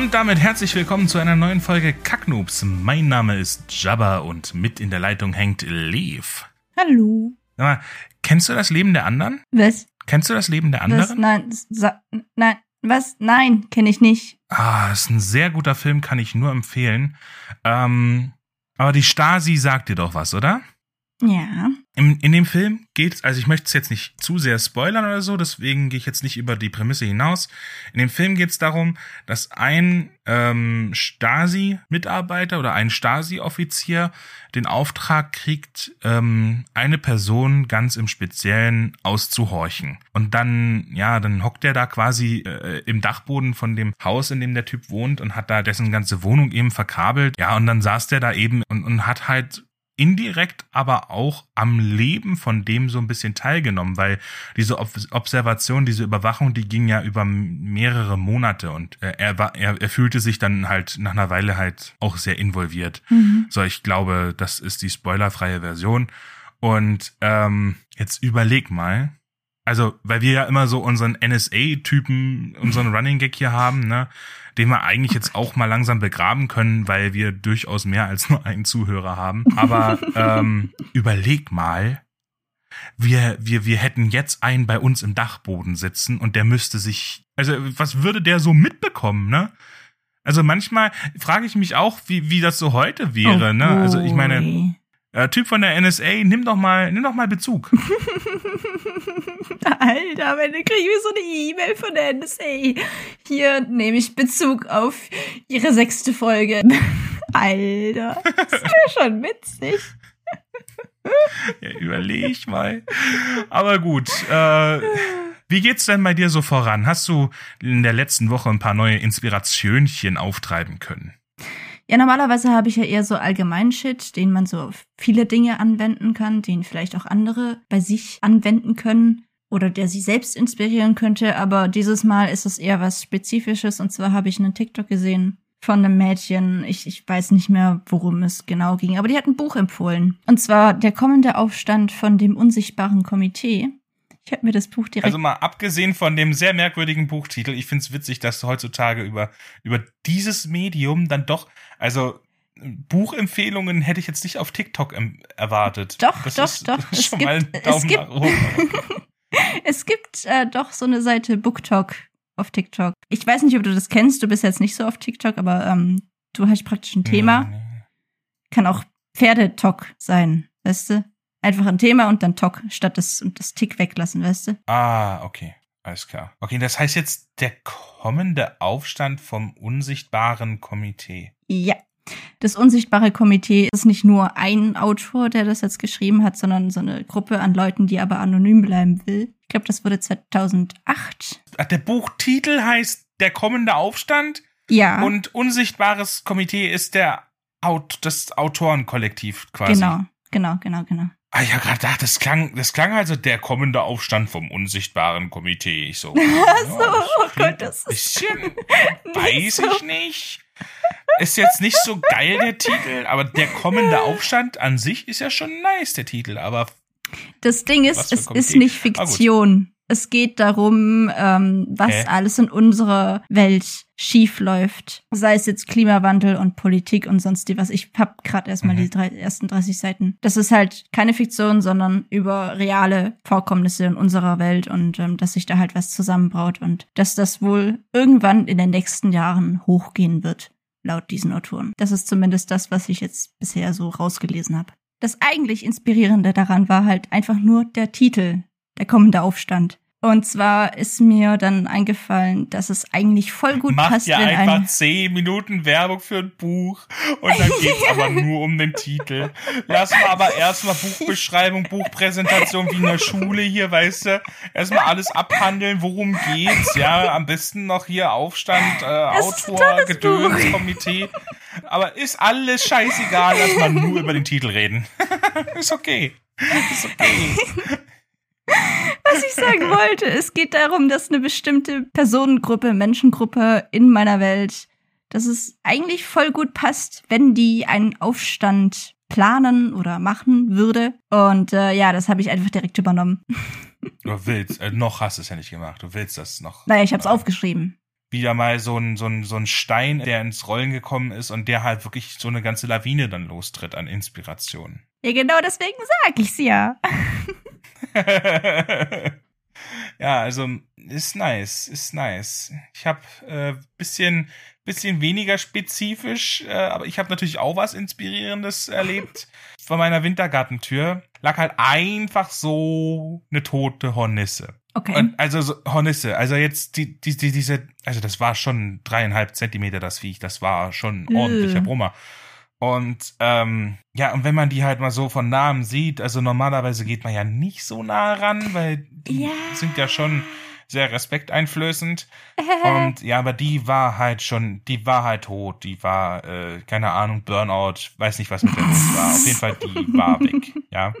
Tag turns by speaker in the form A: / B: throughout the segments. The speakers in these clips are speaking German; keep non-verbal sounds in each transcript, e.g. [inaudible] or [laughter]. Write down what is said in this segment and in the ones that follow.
A: und damit herzlich willkommen zu einer neuen Folge Kacknoobs. Mein Name ist Jabba und mit in der Leitung hängt Lev.
B: Hallo.
A: Sag mal, kennst du das Leben der anderen?
B: Was?
A: Kennst du das Leben der
B: Was?
A: anderen?
B: Nein, sa nein, was? Nein, kenne ich nicht.
A: Ah, ist ein sehr guter Film, kann ich nur empfehlen. Ähm, aber die Stasi sagt dir doch was, oder?
B: Ja.
A: In, in dem Film geht also ich möchte es jetzt nicht zu sehr spoilern oder so, deswegen gehe ich jetzt nicht über die Prämisse hinaus. In dem Film geht es darum, dass ein ähm, Stasi-Mitarbeiter oder ein Stasi-Offizier den Auftrag kriegt, ähm, eine Person ganz im Speziellen auszuhorchen. Und dann, ja, dann hockt er da quasi äh, im Dachboden von dem Haus, in dem der Typ wohnt und hat da dessen ganze Wohnung eben verkabelt. Ja, und dann saß der da eben und, und hat halt indirekt aber auch am Leben von dem so ein bisschen teilgenommen, weil diese Ob Observation, diese Überwachung, die ging ja über mehrere Monate und äh, er war, er, er fühlte sich dann halt nach einer Weile halt auch sehr involviert.
B: Mhm.
A: So, ich glaube, das ist die spoilerfreie Version. Und ähm, jetzt überleg mal, also, weil wir ja immer so unseren NSA-Typen, unseren [laughs] Running Gag hier haben, ne, den wir eigentlich jetzt auch mal langsam begraben können, weil wir durchaus mehr als nur einen Zuhörer haben. Aber ähm, überleg mal, wir, wir, wir hätten jetzt einen bei uns im Dachboden sitzen und der müsste sich, also was würde der so mitbekommen, ne? Also manchmal frage ich mich auch, wie, wie das so heute wäre,
B: Oh
A: ne? Also ich meine. Äh, Typ von der NSA, nimm doch mal, nimm doch mal Bezug. [laughs]
B: Alter, wenn kriege ich so eine E-Mail von der NSA. Hier nehme ich Bezug auf ihre sechste Folge. [laughs] Alter, das wäre schon witzig. [laughs]
A: Ja, überleg mal. Aber gut, äh, wie geht's denn bei dir so voran? Hast du in der letzten Woche ein paar neue Inspirationchen auftreiben können?
B: Ja, normalerweise habe ich ja eher so allgemeinen Shit, den man so auf viele Dinge anwenden kann, den vielleicht auch andere bei sich anwenden können oder der sie selbst inspirieren könnte. Aber dieses Mal ist es eher was Spezifisches und zwar habe ich einen TikTok gesehen von einem Mädchen. Ich, ich weiß nicht mehr, worum es genau ging, aber die hat ein Buch empfohlen. Und zwar Der kommende Aufstand von dem unsichtbaren Komitee. Ich habe mir das Buch direkt
A: Also mal abgesehen von dem sehr merkwürdigen Buchtitel, ich find's witzig, dass du heutzutage über, über dieses Medium dann doch, also Buchempfehlungen hätte ich jetzt nicht auf TikTok erwartet.
B: Doch,
A: das
B: doch,
A: ist,
B: doch.
A: Das [laughs]
B: Es
A: schon
B: gibt- es
A: Daumen
B: gibt-. [laughs] Es gibt äh, doch so eine Seite BookTok auf TikTok. Ich weiß nicht, ob du das kennst. Du bist jetzt nicht so auf TikTok, aber ähm, du hast praktisch ein Thema. Kann auch Pferdetalk sein, weißt du? Einfach ein Thema und dann Talk statt das und das Tick weglassen, weißt du?
A: Ah, okay. Alles klar. Okay, das heißt jetzt der kommende Aufstand vom unsichtbaren Komitee.
B: Ja. Das unsichtbare Komitee ist nicht nur ein Autor, der das jetzt geschrieben hat, sondern so eine Gruppe an Leuten, die aber anonym bleiben will. Ich glaube, das wurde 2008.
A: Ach, der Buchtitel heißt Der kommende Aufstand
B: Ja,
A: und Unsichtbares Komitee ist der Aut das Autorenkollektiv quasi.
B: genau, genau, genau, genau.
A: Ah, ich hab gerade gedacht, das klang, das klang also der kommende Aufstand vom unsichtbaren Komitee. Ich so. [laughs]
B: Ach so,
A: ja,
B: oh Gott, das
A: ein
B: ist
A: bisschen, [laughs]
B: nicht
A: weiß
B: so.
A: ich nicht. Ist jetzt nicht so geil, der Titel, aber der kommende [laughs] Aufstand an sich ist ja schon nice, der Titel, aber
B: Das Ding ist,
A: ein
B: es
A: Komitee?
B: ist nicht. Fiktion. Es geht darum, ähm, was
A: Hä?
B: alles in unserer Welt schief läuft. Sei es jetzt Klimawandel und Politik und sonst die was. Ich hab gerade erstmal
A: Mhm.
B: die drei, ersten 30 Seiten. Das ist halt keine Fiktion, sondern über reale Vorkommnisse in unserer Welt und ähm, dass sich da halt was zusammenbraut und dass das wohl irgendwann in den nächsten Jahren hochgehen wird, laut diesen Autoren. Das ist zumindest das, was ich jetzt bisher so rausgelesen habe. Das eigentlich Inspirierende daran war halt einfach nur der Titel, der kommende Aufstand. Und zwar ist mir dann eingefallen, dass es eigentlich voll gut
A: macht
B: passt,
A: ja
B: wenn
A: einfach
B: ein
A: zehn Minuten Werbung für ein Buch und dann geht's aber [laughs] nur um den Titel. Lass mal aber erstmal Buchbeschreibung, Buchpräsentation wie in der Schule hier, weißt du? Erstmal alles abhandeln, worum geht's, ja, am besten noch hier Aufstand, äh, Autor,
B: tolles
A: Gedöns,
B: Buch.
A: Komitee. Aber ist alles scheißegal, lass mal nur über den Titel reden. [laughs] ist okay. Ist okay. [laughs]
B: Was ich sagen wollte, es geht darum, dass eine bestimmte Personengruppe, Menschengruppe in meiner Welt, dass es eigentlich voll gut passt, wenn die einen Aufstand planen oder machen würde. Und äh, ja, das habe ich einfach direkt übernommen. [laughs]
A: Du willst, äh, noch hast du es ja nicht gemacht. Du willst das noch.
B: Naja, ich habe es aufgeschrieben.
A: wieder mal so ein, so ein, so ein Stein, der ins Rollen gekommen ist und der halt wirklich so eine ganze Lawine dann lostritt an Inspiration.
B: Ja, genau deswegen sag ich's ja. [laughs] [laughs]
A: ja, also ist nice, ist nice. Ich habe äh, bisschen bisschen weniger spezifisch, äh, aber ich habe natürlich auch was inspirierendes erlebt. [laughs] Vor meiner Wintergartentür lag halt einfach so eine tote Hornisse.
B: Okay.
A: Und also so, Hornisse, also jetzt die, die, die, diese, also das war schon dreieinhalb Zentimeter das Viech, das war schon ein ordentlicher Brummer. Und ähm, ja, und wenn man die halt mal so von Namen sieht, also normalerweise geht man ja nicht so nah ran, weil die
B: Ja.
A: sind ja schon sehr respekteinflößend. [laughs] Und ja, aber die war halt schon, die war halt tot, die war, äh, keine Ahnung, Burnout, weiß nicht, was mit der los war. Auf jeden Fall, die war weg, [laughs] ja.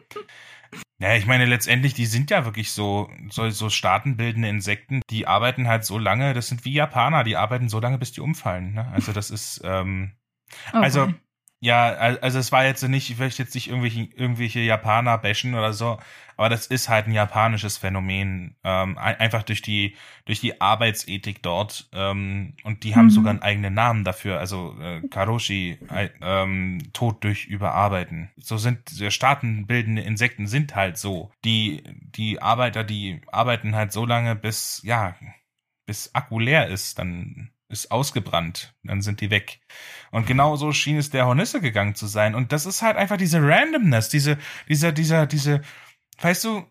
A: Ja, ich meine, letztendlich, die sind ja wirklich so, so, so staatenbildende Insekten, die arbeiten halt so lange, das sind wie Japaner, die arbeiten so lange, bis die umfallen. Ne? Also das ist, ähm,
B: Oh
A: also. Ja, al- also es war jetzt nicht, ich möchte jetzt nicht irgendwelche, irgendwelche Japaner bashen oder so, aber das ist halt ein japanisches Phänomen, ähm, ein- einfach durch die, durch die Arbeitsethik dort, ähm, und die haben
B: Mhm.
A: sogar einen eigenen Namen dafür, also äh, Karoshi, äh, ähm, Tod durch Überarbeiten. So sind staatenbildende Insekten sind halt so. Die, die Arbeiter, die arbeiten halt so lange, bis, ja, bis Akku leer ist, dann ist ausgebrannt, dann sind die weg. Und genau so schien es der Hornisse gegangen zu sein. Und das ist halt einfach diese Randomness, diese, dieser, dieser, diese, weißt du,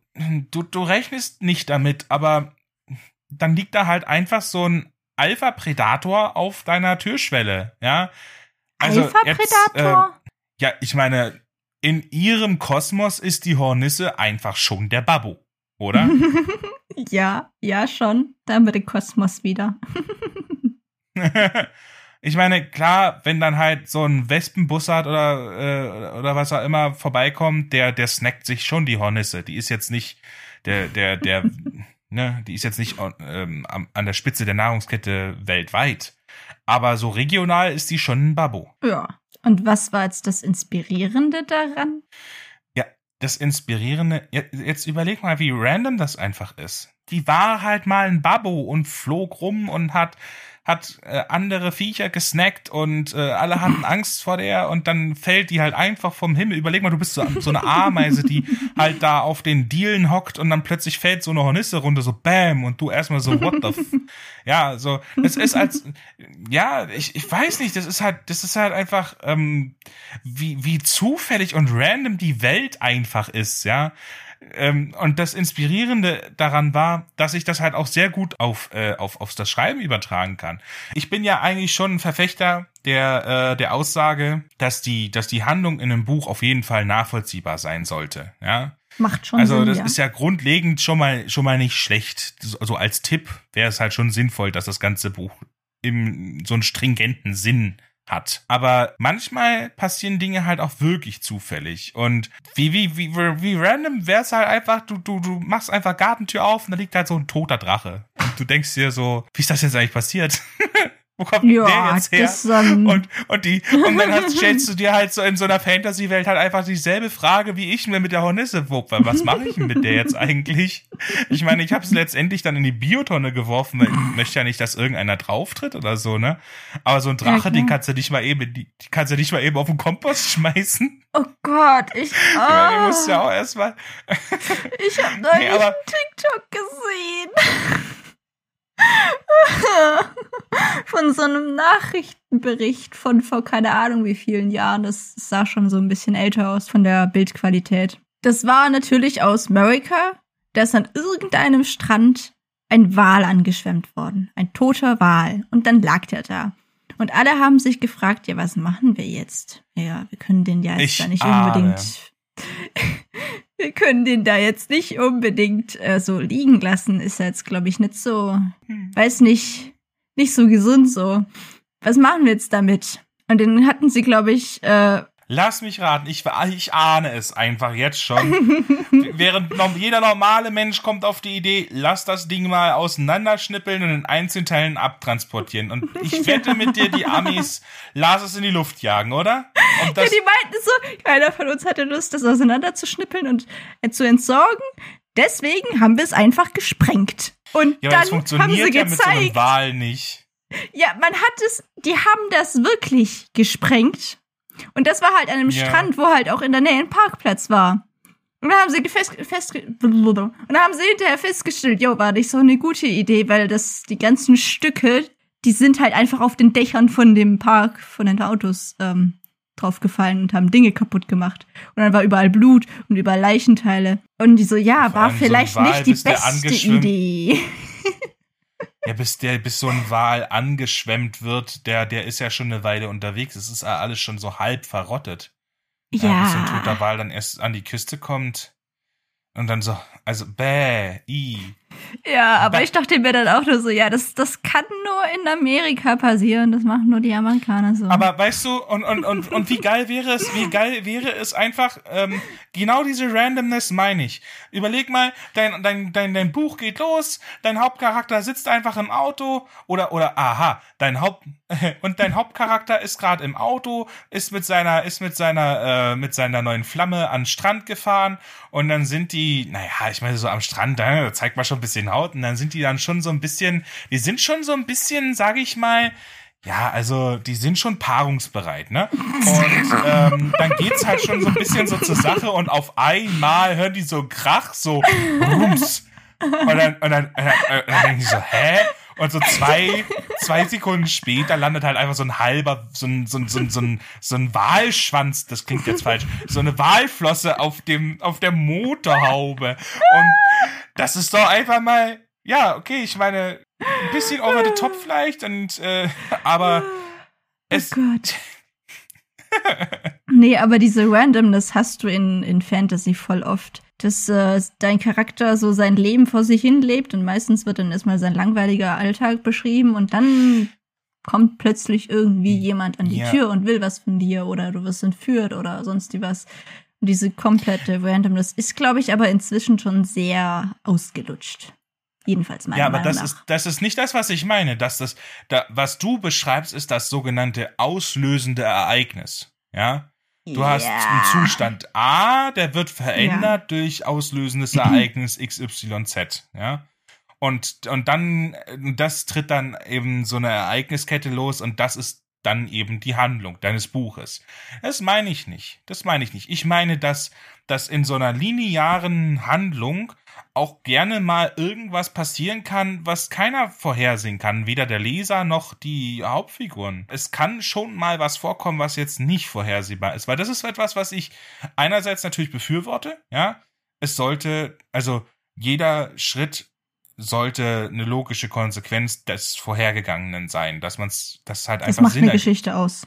A: du, du rechnest nicht damit, aber dann liegt da halt einfach so ein Alpha-Predator auf deiner Türschwelle, ja. Also
B: Alpha-Predator?
A: äh, ja, ich meine, in ihrem Kosmos ist die Hornisse einfach schon der Babbo, oder? [laughs]
B: ja, ja, schon. Da haben wir den Kosmos wieder. [laughs]
A: ich meine, klar, wenn dann halt so ein Wespenbussard oder, äh, oder was auch immer vorbeikommt, der, der snackt sich schon die Hornisse. Die ist jetzt nicht, der, der, der, [laughs] ne, die ist jetzt nicht ähm, an der Spitze der Nahrungskette weltweit. Aber so regional ist die schon ein Babbo.
B: Ja. Und was war jetzt das Inspirierende daran?
A: Das Inspirierende, je- jetzt überleg mal, wie random das einfach ist. Die war halt mal ein Babbo und flog rum und hat, hat äh, andere Viecher gesnackt und äh, alle hatten [clears throat] Angst vor der und dann fällt die halt einfach vom Himmel. Überleg mal, du bist so, so eine Ameise, die halt da auf den Dielen hockt und dann plötzlich fällt so eine Hornisse runter, so bam, und du erstmal so, what the f Ja, so, es ist als, ja, ich, ich weiß nicht, das ist halt, das ist halt einfach, ähm, wie, wie zufällig und random die Welt einfach ist, ja. Ähm, und das Inspirierende daran war, dass ich das halt auch sehr gut auf, äh, auf, auf das Schreiben übertragen kann. Ich bin ja eigentlich schon ein Verfechter der, äh, der Aussage, dass die, dass die Handlung in einem Buch auf jeden Fall nachvollziehbar sein sollte, ja.
B: Macht schon
A: Also
B: Sinn,
A: das
B: ja.
A: ist ja grundlegend schon mal schon mal nicht schlecht. Also als Tipp wäre es halt schon sinnvoll, dass das ganze Buch im so einen stringenten Sinn hat. Aber manchmal passieren Dinge halt auch wirklich zufällig. Und wie, wie, wie, wie random wäre es halt einfach, du, du, du machst einfach Gartentür auf und da liegt halt so ein toter Drache. Und du denkst dir so, wie ist das jetzt eigentlich passiert? [laughs] Wo kommt der
B: ja,
A: jetzt her?
B: das
A: Und, und die, und dann hast, [laughs] stellst du dir halt so in so einer Fantasy-Welt halt einfach dieselbe Frage, wie ich mir mit der Hornisse wog. Weil Was mache ich denn mit der jetzt eigentlich? Ich meine, ich habe es letztendlich dann in die Biotonne geworfen, weil ich möchte ja nicht, dass irgendeiner drauftritt oder so, ne? Aber so ein Drache,
B: klar.
A: den kannst du nicht mal eben, die, kannst du nicht mal eben auf den Kompost schmeißen.
B: oh Gott, ich,
A: Ich meine, die
B: oh,
A: musst ja auch erstmal.
B: ich habe [laughs] neulich
A: Nee, aber-
B: TikTok gesehen. [laughs] von so einem Nachrichtenbericht von vor keine Ahnung wie vielen Jahren. Das sah schon so ein bisschen älter aus von der Bildqualität. Das war natürlich aus Amerika. Da ist an irgendeinem Strand ein Wal angeschwemmt worden. Ein toter Wal. Und dann lag der da. Und alle haben sich gefragt, ja, was machen wir jetzt? Ja, wir können den ja jetzt
A: Ich
B: da nicht
A: ahne.
B: unbedingt. [laughs] wir können den da jetzt nicht unbedingt äh, so liegen lassen. Ist jetzt, glaube ich, nicht so,
A: Hm.
B: weiß nicht, nicht so gesund so. Was machen wir jetzt damit? Und den hatten sie, glaube ich, äh,
A: Lass mich raten, ich, ich ahne es einfach jetzt schon. [laughs] Während noch, jeder normale Mensch kommt auf die Idee, lass das Ding mal auseinanderschnippeln und in Einzelteilen abtransportieren. Und ich [laughs] wette mit dir, die Amis las es in die Luft jagen, oder? Und
B: ja, die meinten so, keiner von uns hatte Lust, das auseinanderzuschnippeln und äh, zu entsorgen. Deswegen haben wir es einfach gesprengt. Und
A: ja, aber das
B: dann haben
A: funktioniert
B: sie
A: ja mit so einem
B: gezeigt,
A: Wal nicht.
B: Ja, man hat es, die haben das wirklich gesprengt. Und das war halt an einem
A: Ja.
B: Strand, wo halt auch in der Nähe ein Parkplatz war. Und dann haben sie fest, fest und dann haben sie hinterher festgestellt, jo, war nicht so eine gute Idee, weil das die ganzen Stücke, die sind halt einfach auf den Dächern von dem Park, von den Autos ähm, draufgefallen und haben Dinge kaputt gemacht. Und dann war überall Blut und überall Leichenteile. Und die so, ja, war
A: so
B: vielleicht
A: Wal,
B: nicht die beste Idee. [laughs]
A: Ja, bis der, bis so ein Wal angeschwemmt wird, der, der ist ja schon eine Weile unterwegs. Es ist ja alles schon so halb verrottet. Ja. Bis so ein toter
B: Ja,
A: Wal dann erst an die Küste kommt. Und dann so, also, bäh, i.
B: ja, aber ich dachte mir dann auch nur so, ja, das, das kann nur in Amerika passieren. Das machen nur die Amerikaner so.
A: Aber weißt du, und, und, und, und wie geil wäre es, wie geil wäre es einfach, ähm, genau diese Randomness meine ich. Überleg mal, dein, dein, dein, dein Buch geht los, dein Hauptcharakter sitzt einfach im Auto oder, oder, aha, dein Haupt, [laughs] und dein Hauptcharakter ist gerade im Auto, ist mit seiner, ist mit seiner, äh, mit seiner neuen Flamme an den Strand gefahren und dann sind die, naja, ich meine, so am Strand, da zeigt man schon ein bisschen Haut und dann sind die dann schon so ein bisschen, die sind schon so ein bisschen, sage ich mal, ja, also die sind schon paarungsbereit, ne? Und ähm, dann geht's halt schon so ein bisschen so zur Sache und auf einmal hören die so Krach, so Rums. Und dann, und dann, und dann, und dann denken die so, hä? Und so zwei, zwei Sekunden später landet halt einfach so ein halber, so ein, so ein, so ein, so ein, so ein Walschwanz, das klingt jetzt falsch, so eine Walflosse auf dem, auf der Motorhaube. Und das ist doch einfach mal, ja, okay, ich meine, ein bisschen over the top vielleicht und, äh, aber es,
B: oh Gott. [laughs] nee, aber diese Randomness hast du in, in Fantasy voll oft. Dass äh, dein Charakter so sein Leben vor sich hin lebt und meistens wird dann erstmal sein langweiliger Alltag beschrieben und dann kommt plötzlich irgendwie jemand an die
A: Ja.
B: Tür und will was von dir oder du wirst entführt oder sonst wie was. Und diese komplette Randomness ist, glaube ich, aber inzwischen schon sehr ausgelutscht. Jedenfalls meiner
A: ja, aber
B: Meinung
A: das
B: nach.
A: ist, das ist nicht das, was ich meine. Das, das, da, was du beschreibst, ist das sogenannte auslösende Ereignis. Ja, Du hast einen Zustand A, der wird verändert durch auslösendes [clears throat] Ereignis XYZ, ja. Und, und dann, das tritt dann eben so eine Ereigniskette los und das ist dann eben die Handlung deines Buches. Das meine ich nicht. Das meine ich nicht. Ich meine, dass, dass in so einer linearen Handlung auch gerne mal irgendwas passieren kann, was keiner vorhersehen kann, weder der Leser noch die Hauptfiguren. Es kann schon mal was vorkommen, was jetzt nicht vorhersehbar ist, weil das ist etwas, was ich einerseits natürlich befürworte, ja. Es sollte, also jeder Schritt sollte eine logische Konsequenz des Vorhergegangenen sein, dass man es, das halt
B: Das
A: einfach
B: macht
A: Sinn
B: eine
A: ergibt.
B: Geschichte aus.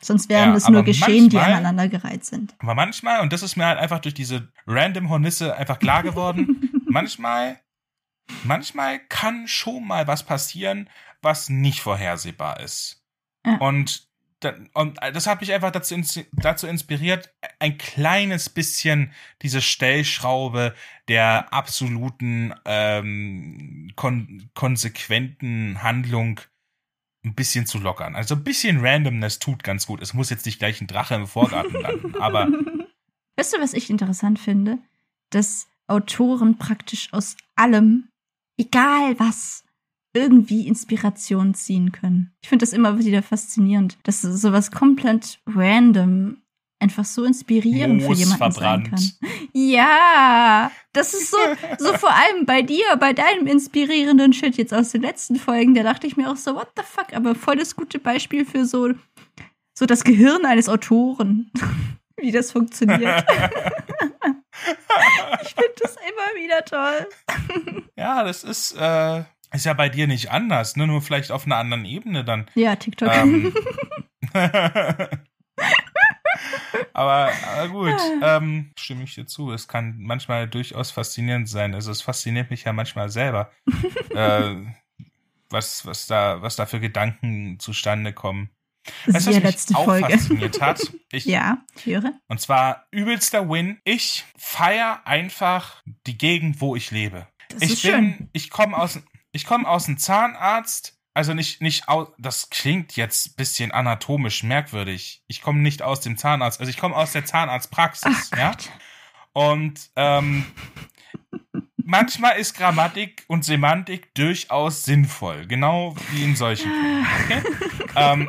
B: Sonst wären
A: Ja,
B: es nur Geschehen, die
A: manchmal-
B: aneinandergereiht sind.
A: Aber manchmal, und das ist mir halt einfach durch diese random Hornisse einfach klar geworden, [laughs] manchmal, manchmal kann schon mal was passieren, was nicht vorhersehbar ist.
B: Ja.
A: Und, und das hat mich einfach dazu, dazu inspiriert, ein kleines bisschen diese Stellschraube der absoluten, ähm, kon konsequenten Handlung ein bisschen zu lockern. Also ein bisschen Randomness tut ganz gut. Es muss jetzt nicht gleich ein Drache im Vorgarten landen, [laughs] aber
B: Weißt du, was ich interessant finde? Dass Autoren praktisch aus allem, egal was, irgendwie Inspiration ziehen können. Ich finde das immer wieder faszinierend, dass sowas komplett random einfach so inspirierend für
A: Moos
B: jemanden
A: verbrannt.
B: sein kann. Ja, das ist so, so vor allem bei dir, bei deinem inspirierenden Shit jetzt aus den letzten Folgen, da dachte ich mir auch so, what the fuck, aber voll das gute Beispiel für so, so das Gehirn eines Autoren, [laughs] wie das funktioniert. [laughs] ich finde das immer wieder toll.
A: ja, das ist, äh, ist ja bei dir nicht anders, ne? Nur vielleicht auf einer anderen Ebene dann.
B: Ja, TikTok.
A: Ähm, [laughs] aber, aber gut, ähm, stimme ich dir zu. Es kann manchmal durchaus faszinierend sein. Also es fasziniert mich ja manchmal selber, [laughs] äh, was, was, da, was da für Gedanken zustande kommen. Weißt du, was mich
B: letzte
A: auch
B: Folge.
A: fasziniert hat? [laughs] Ich,
B: Ja, ich höre.
A: Und zwar übelster Win. Ich feier einfach die Gegend, wo ich lebe.
B: Das
A: ich bin,
B: schön.
A: ich komme aus, ich komme aus einem Zahnarzt. Also nicht, nicht aus, das klingt jetzt ein bisschen anatomisch merkwürdig. Ich komme nicht aus dem Zahnarzt, also ich komme aus der
B: Ach
A: Zahnarztpraxis, ja.
B: Gott.
A: Und ähm, manchmal ist Grammatik und Semantik durchaus sinnvoll. Genau wie in solchen Fällen. Okay? [laughs] ähm,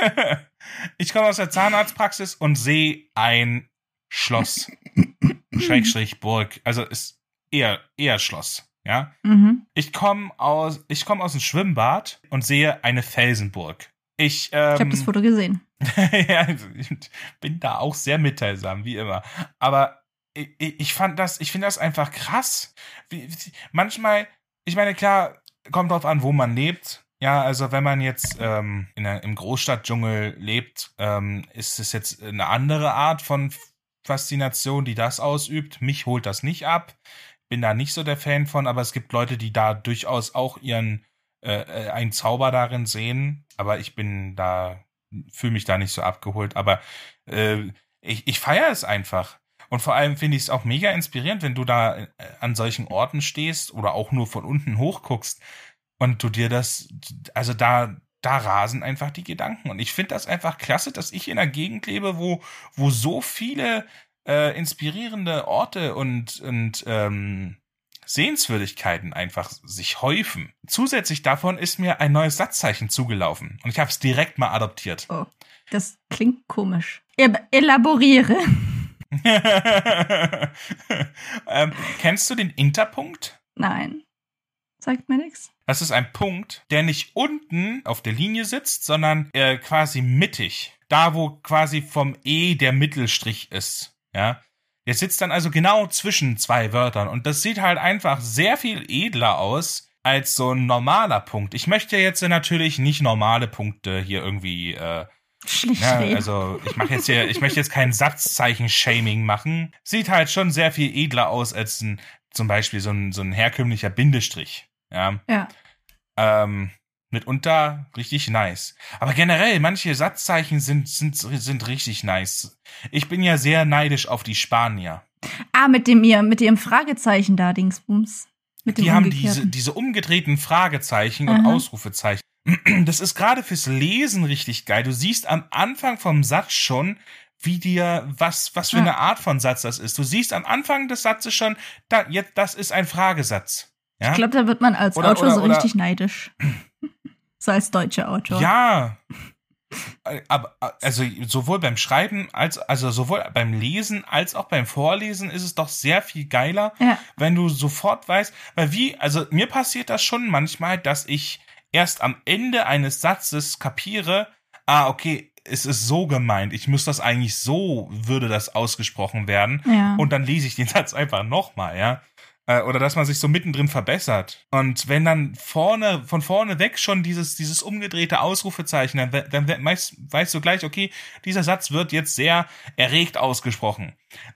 A: [laughs] ich komme aus der Zahnarztpraxis und sehe ein Schloss. [laughs] Schrägstrich Burg. Also ist eher, eher Schloss. Ja.
B: Mhm.
A: Ich komme aus, ich komme aus dem Schwimmbad und sehe eine Felsenburg. Ich, ähm,
B: Ich habe das Foto gesehen. [laughs]
A: ja, ich bin da auch sehr mitteilsam, wie immer. Aber ich, ich fand das, ich finde das einfach krass. Wie, wie, manchmal, ich meine, klar, kommt drauf an, wo man lebt. Ja, also wenn man jetzt ähm, in der, im Großstadtdschungel lebt, ähm, ist es jetzt eine andere Art von Faszination, die das ausübt. Mich holt das nicht ab. Bin da nicht so der Fan von, aber es gibt Leute, die da durchaus auch ihren äh, einen Zauber darin sehen. Aber ich bin da, fühle mich da nicht so abgeholt. Aber äh, ich, ich feiere es einfach. Und vor allem finde ich es auch mega inspirierend, wenn du da äh, an solchen Orten stehst oder auch nur von unten hochguckst und du dir das, also da, da rasen einfach die Gedanken. Und ich finde das einfach klasse, dass ich in einer Gegend lebe, wo, wo so viele äh, inspirierende Orte und, und ähm, Sehenswürdigkeiten einfach sich häufen. Zusätzlich davon ist mir ein neues Satzzeichen zugelaufen und ich habe es direkt mal adoptiert.
B: Oh, das klingt komisch. El elaboriere. [laughs] [laughs]
A: ähm, kennst du den Interpunkt?
B: Nein. Sagt mir nichts.
A: Das ist ein Punkt, der nicht unten auf der Linie sitzt, sondern äh, quasi mittig. Da, wo quasi vom E der Mittelstrich ist. Ja. Der sitzt dann also genau zwischen zwei Wörtern. Und das sieht halt einfach sehr viel edler aus als so ein normaler Punkt. Ich möchte jetzt natürlich nicht normale Punkte hier irgendwie äh,
B: Schlicht
A: ja,
B: reden.
A: also ich mache jetzt hier, ich möchte jetzt kein Satzzeichen-Shaming machen. Sieht halt schon sehr viel edler aus als ein, zum Beispiel so ein, so ein herkömmlicher Bindestrich. Ja.
B: Ja.
A: Ähm, mitunter richtig nice. Aber generell, manche Satzzeichen sind, sind, sind richtig nice. Ich bin ja sehr neidisch auf die Spanier.
B: Ah, mit dem ihr, mit ihrem Fragezeichen da, Dingsbums. Mit dem
A: Die haben diese, diese umgedrehten Fragezeichen und
B: Aha.
A: Ausrufezeichen. [clears throat] Das ist gerade fürs Lesen richtig geil. Du siehst am Anfang vom Satz schon, wie dir, was, was für
B: Ja.
A: eine Art von Satz das ist. Du siehst am Anfang des Satzes schon, da, jetzt, das ist ein Fragesatz. Ja?
B: Ich glaube, da wird man als
A: Oder-
B: Autor
A: oder-
B: so
A: oder-
B: richtig neidisch. [clears throat] so als deutscher Autor.
A: Ja. Aber also sowohl beim Schreiben als also sowohl beim Lesen als auch beim Vorlesen ist es doch sehr viel geiler,
B: Ja.
A: wenn du sofort weißt, weil wie also mir passiert das schon manchmal, dass ich erst am Ende eines Satzes kapiere, ah okay, es ist so gemeint, ich muss das eigentlich so würde das ausgesprochen werden
B: Ja.
A: und dann lese ich den [laughs] Satz einfach nochmal, ja. Äh, Oder dass man sich so mittendrin verbessert. Und wenn dann vorne, von vorne weg schon dieses, dieses umgedrehte Ausrufezeichen, dann, dann meist, weißt du gleich, okay, dieser Satz wird jetzt sehr erregt ausgesprochen.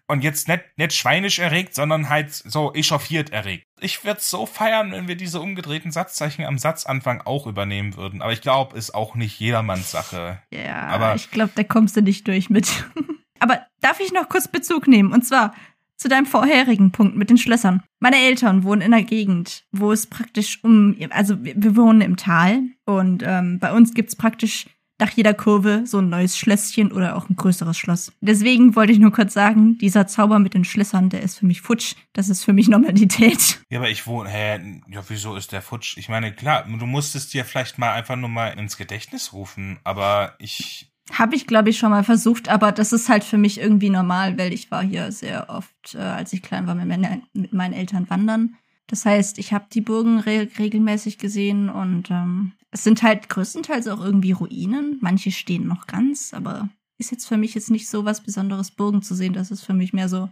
A: Und jetzt nicht, nicht schweinisch erregt, sondern halt so echauffiert erregt. Ich würde so feiern, wenn wir diese umgedrehten Satzzeichen am Satzanfang auch übernehmen würden. Aber ich glaube, ist auch nicht jedermanns Sache.
B: Ja,
A: Aber-
B: ich glaube, da kommst du nicht durch mit. [laughs] Aber darf ich noch kurz Bezug nehmen? Und zwar zu deinem vorherigen Punkt mit den Schlössern. Meine Eltern wohnen in einer Gegend, wo es praktisch um, also wir, wohnen im Tal und ähm, bei uns gibt's praktisch nach jeder Kurve so ein neues Schlösschen oder auch ein größeres Schloss. Deswegen wollte ich nur kurz sagen, dieser Zauber mit den Schlössern, der ist für mich futsch. Das ist für mich Normalität. [laughs]
A: Ja, aber ich wohne, hä, ja, wieso ist der futsch? Ich meine, klar, du musstest dir vielleicht mal einfach nur mal ins Gedächtnis rufen, aber ich,
B: Habe ich, glaube ich, schon mal versucht, aber das ist halt für mich irgendwie normal, weil ich war hier sehr oft, äh, als ich klein war, mit, meine, mit meinen Eltern wandern. Das heißt, ich habe die Burgen re regelmäßig gesehen und ähm, es sind halt größtenteils auch irgendwie Ruinen. Manche stehen noch ganz, aber ist jetzt für mich jetzt nicht so was Besonderes, Burgen zu sehen. Das ist für mich mehr so,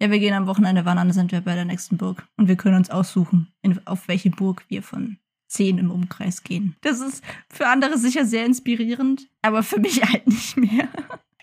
B: ja, wir gehen am Wochenende wandern, dann sind wir bei der nächsten Burg und wir können uns aussuchen, in, auf welche Burg wir von zehn im Umkreis gehen. Das ist für andere sicher sehr inspirierend, aber für mich [laughs] halt nicht mehr.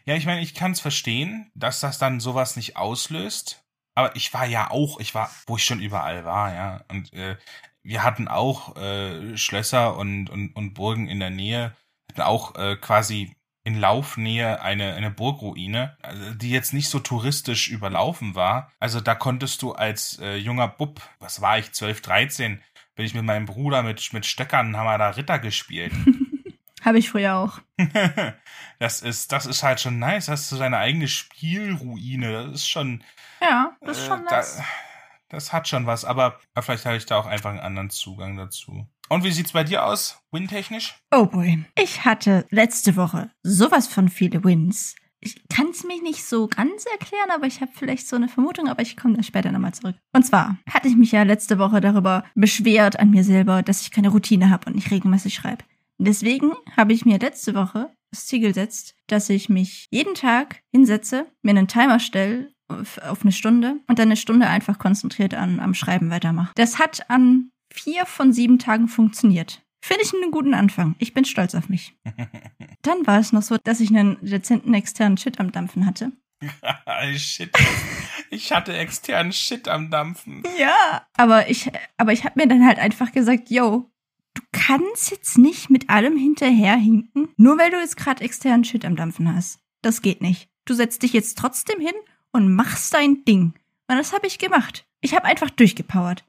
A: ja, ich meine, ich kann es verstehen, dass das dann sowas nicht auslöst, aber ich war ja auch, ich war, wo ich schon überall war, ja, und äh, wir hatten auch äh, Schlösser und, und, und Burgen in der Nähe, hatten auch äh, quasi in Laufnähe eine, eine Burgruine, also die jetzt nicht so touristisch überlaufen war. Also da konntest du als äh, junger Bub, was war ich, 12, 13, bin ich mit meinem Bruder mit, mit Stöckern, haben wir da Ritter gespielt. [laughs]
B: Habe ich früher auch. [laughs]
A: das ist, das ist halt schon nice. Hast du deine eigene Spielruine. Das ist schon,
B: Ja, das ist
A: äh,
B: schon
A: da,
B: nice.
A: das hat schon was, aber vielleicht habe ich da auch einfach einen anderen Zugang dazu. Und wie sieht's bei dir aus, win-technisch?
B: Oh boy. Ich hatte letzte Woche sowas von viele Wins. Ich kann es mir nicht so ganz erklären, aber ich habe vielleicht so eine Vermutung, aber ich komme da später nochmal zurück. Und zwar hatte ich mich ja letzte Woche darüber beschwert an mir selber, dass ich keine Routine habe und nicht regelmäßig schreibe. Deswegen habe ich mir letzte Woche das Ziel gesetzt, dass ich mich jeden Tag hinsetze, mir einen Timer stelle auf eine Stunde und dann eine Stunde einfach konzentriert an, am Schreiben weitermache. Das hat an vier von sieben Tagen funktioniert. Finde ich einen guten Anfang. Ich bin stolz auf mich. [laughs] Dann war es noch so, dass ich einen dezenten externen Shit am Dampfen hatte. [laughs]
A: Shit. Ich hatte externen Shit am Dampfen.
B: Ja, aber ich, aber ich habe mir dann halt einfach gesagt, yo, du kannst jetzt nicht mit allem hinterherhinken, nur weil du jetzt gerade externen Shit am Dampfen hast. Das geht nicht. Du setzt dich jetzt trotzdem hin und machst dein Ding. Und das habe ich gemacht. Ich habe einfach durchgepowert.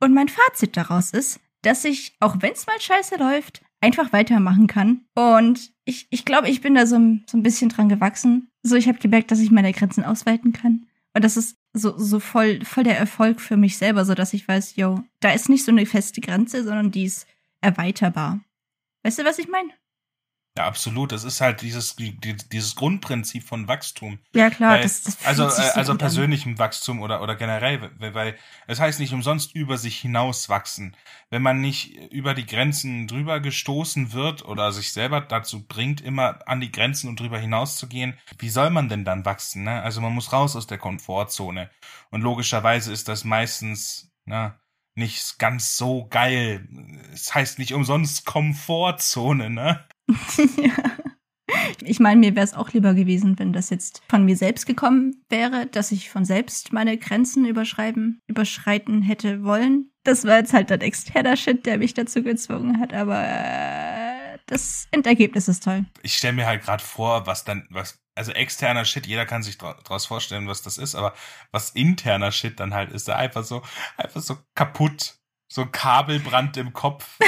B: Und mein Fazit daraus ist, dass ich, auch wenn es mal scheiße läuft, einfach weitermachen kann. Und ich, ich glaube, ich bin da so, so ein bisschen dran gewachsen. So, ich habe gemerkt, dass ich meine Grenzen ausweiten kann. Und das ist so, so voll, voll der Erfolg für mich selber, so dass ich weiß, yo, da ist nicht so eine feste Grenze, sondern die ist erweiterbar. Weißt du, was ich meine?
A: Ja, absolut. Das ist halt dieses, dieses Grundprinzip von Wachstum.
B: Ja, klar. Weil, das,
A: das also, so also persönlichem an. Wachstum oder, oder generell, weil es heißt nicht umsonst über sich hinaus wachsen. Wenn man nicht über die Grenzen drüber gestoßen wird oder sich selber dazu bringt, immer an die Grenzen und drüber hinaus zu gehen, wie soll man denn dann wachsen? Ne? Also man muss raus aus der Komfortzone. Und logischerweise ist das meistens, na, nicht ganz so geil. Es heißt nicht umsonst Komfortzone, ne? [laughs] ja.
B: Ich meine, mir wäre es auch lieber gewesen, wenn das jetzt von mir selbst gekommen wäre, dass ich von selbst meine Grenzen überschreiben, überschreiten hätte wollen. Das war jetzt halt ein externer Shit, der mich dazu gezwungen hat, aber äh, das Endergebnis ist toll.
A: Ich stelle mir halt gerade vor, was dann, was, also externer Shit, jeder kann sich daraus vorstellen, was das ist, aber was interner Shit dann halt ist, einfach so, einfach so kaputt. So Kabelbrand im Kopf.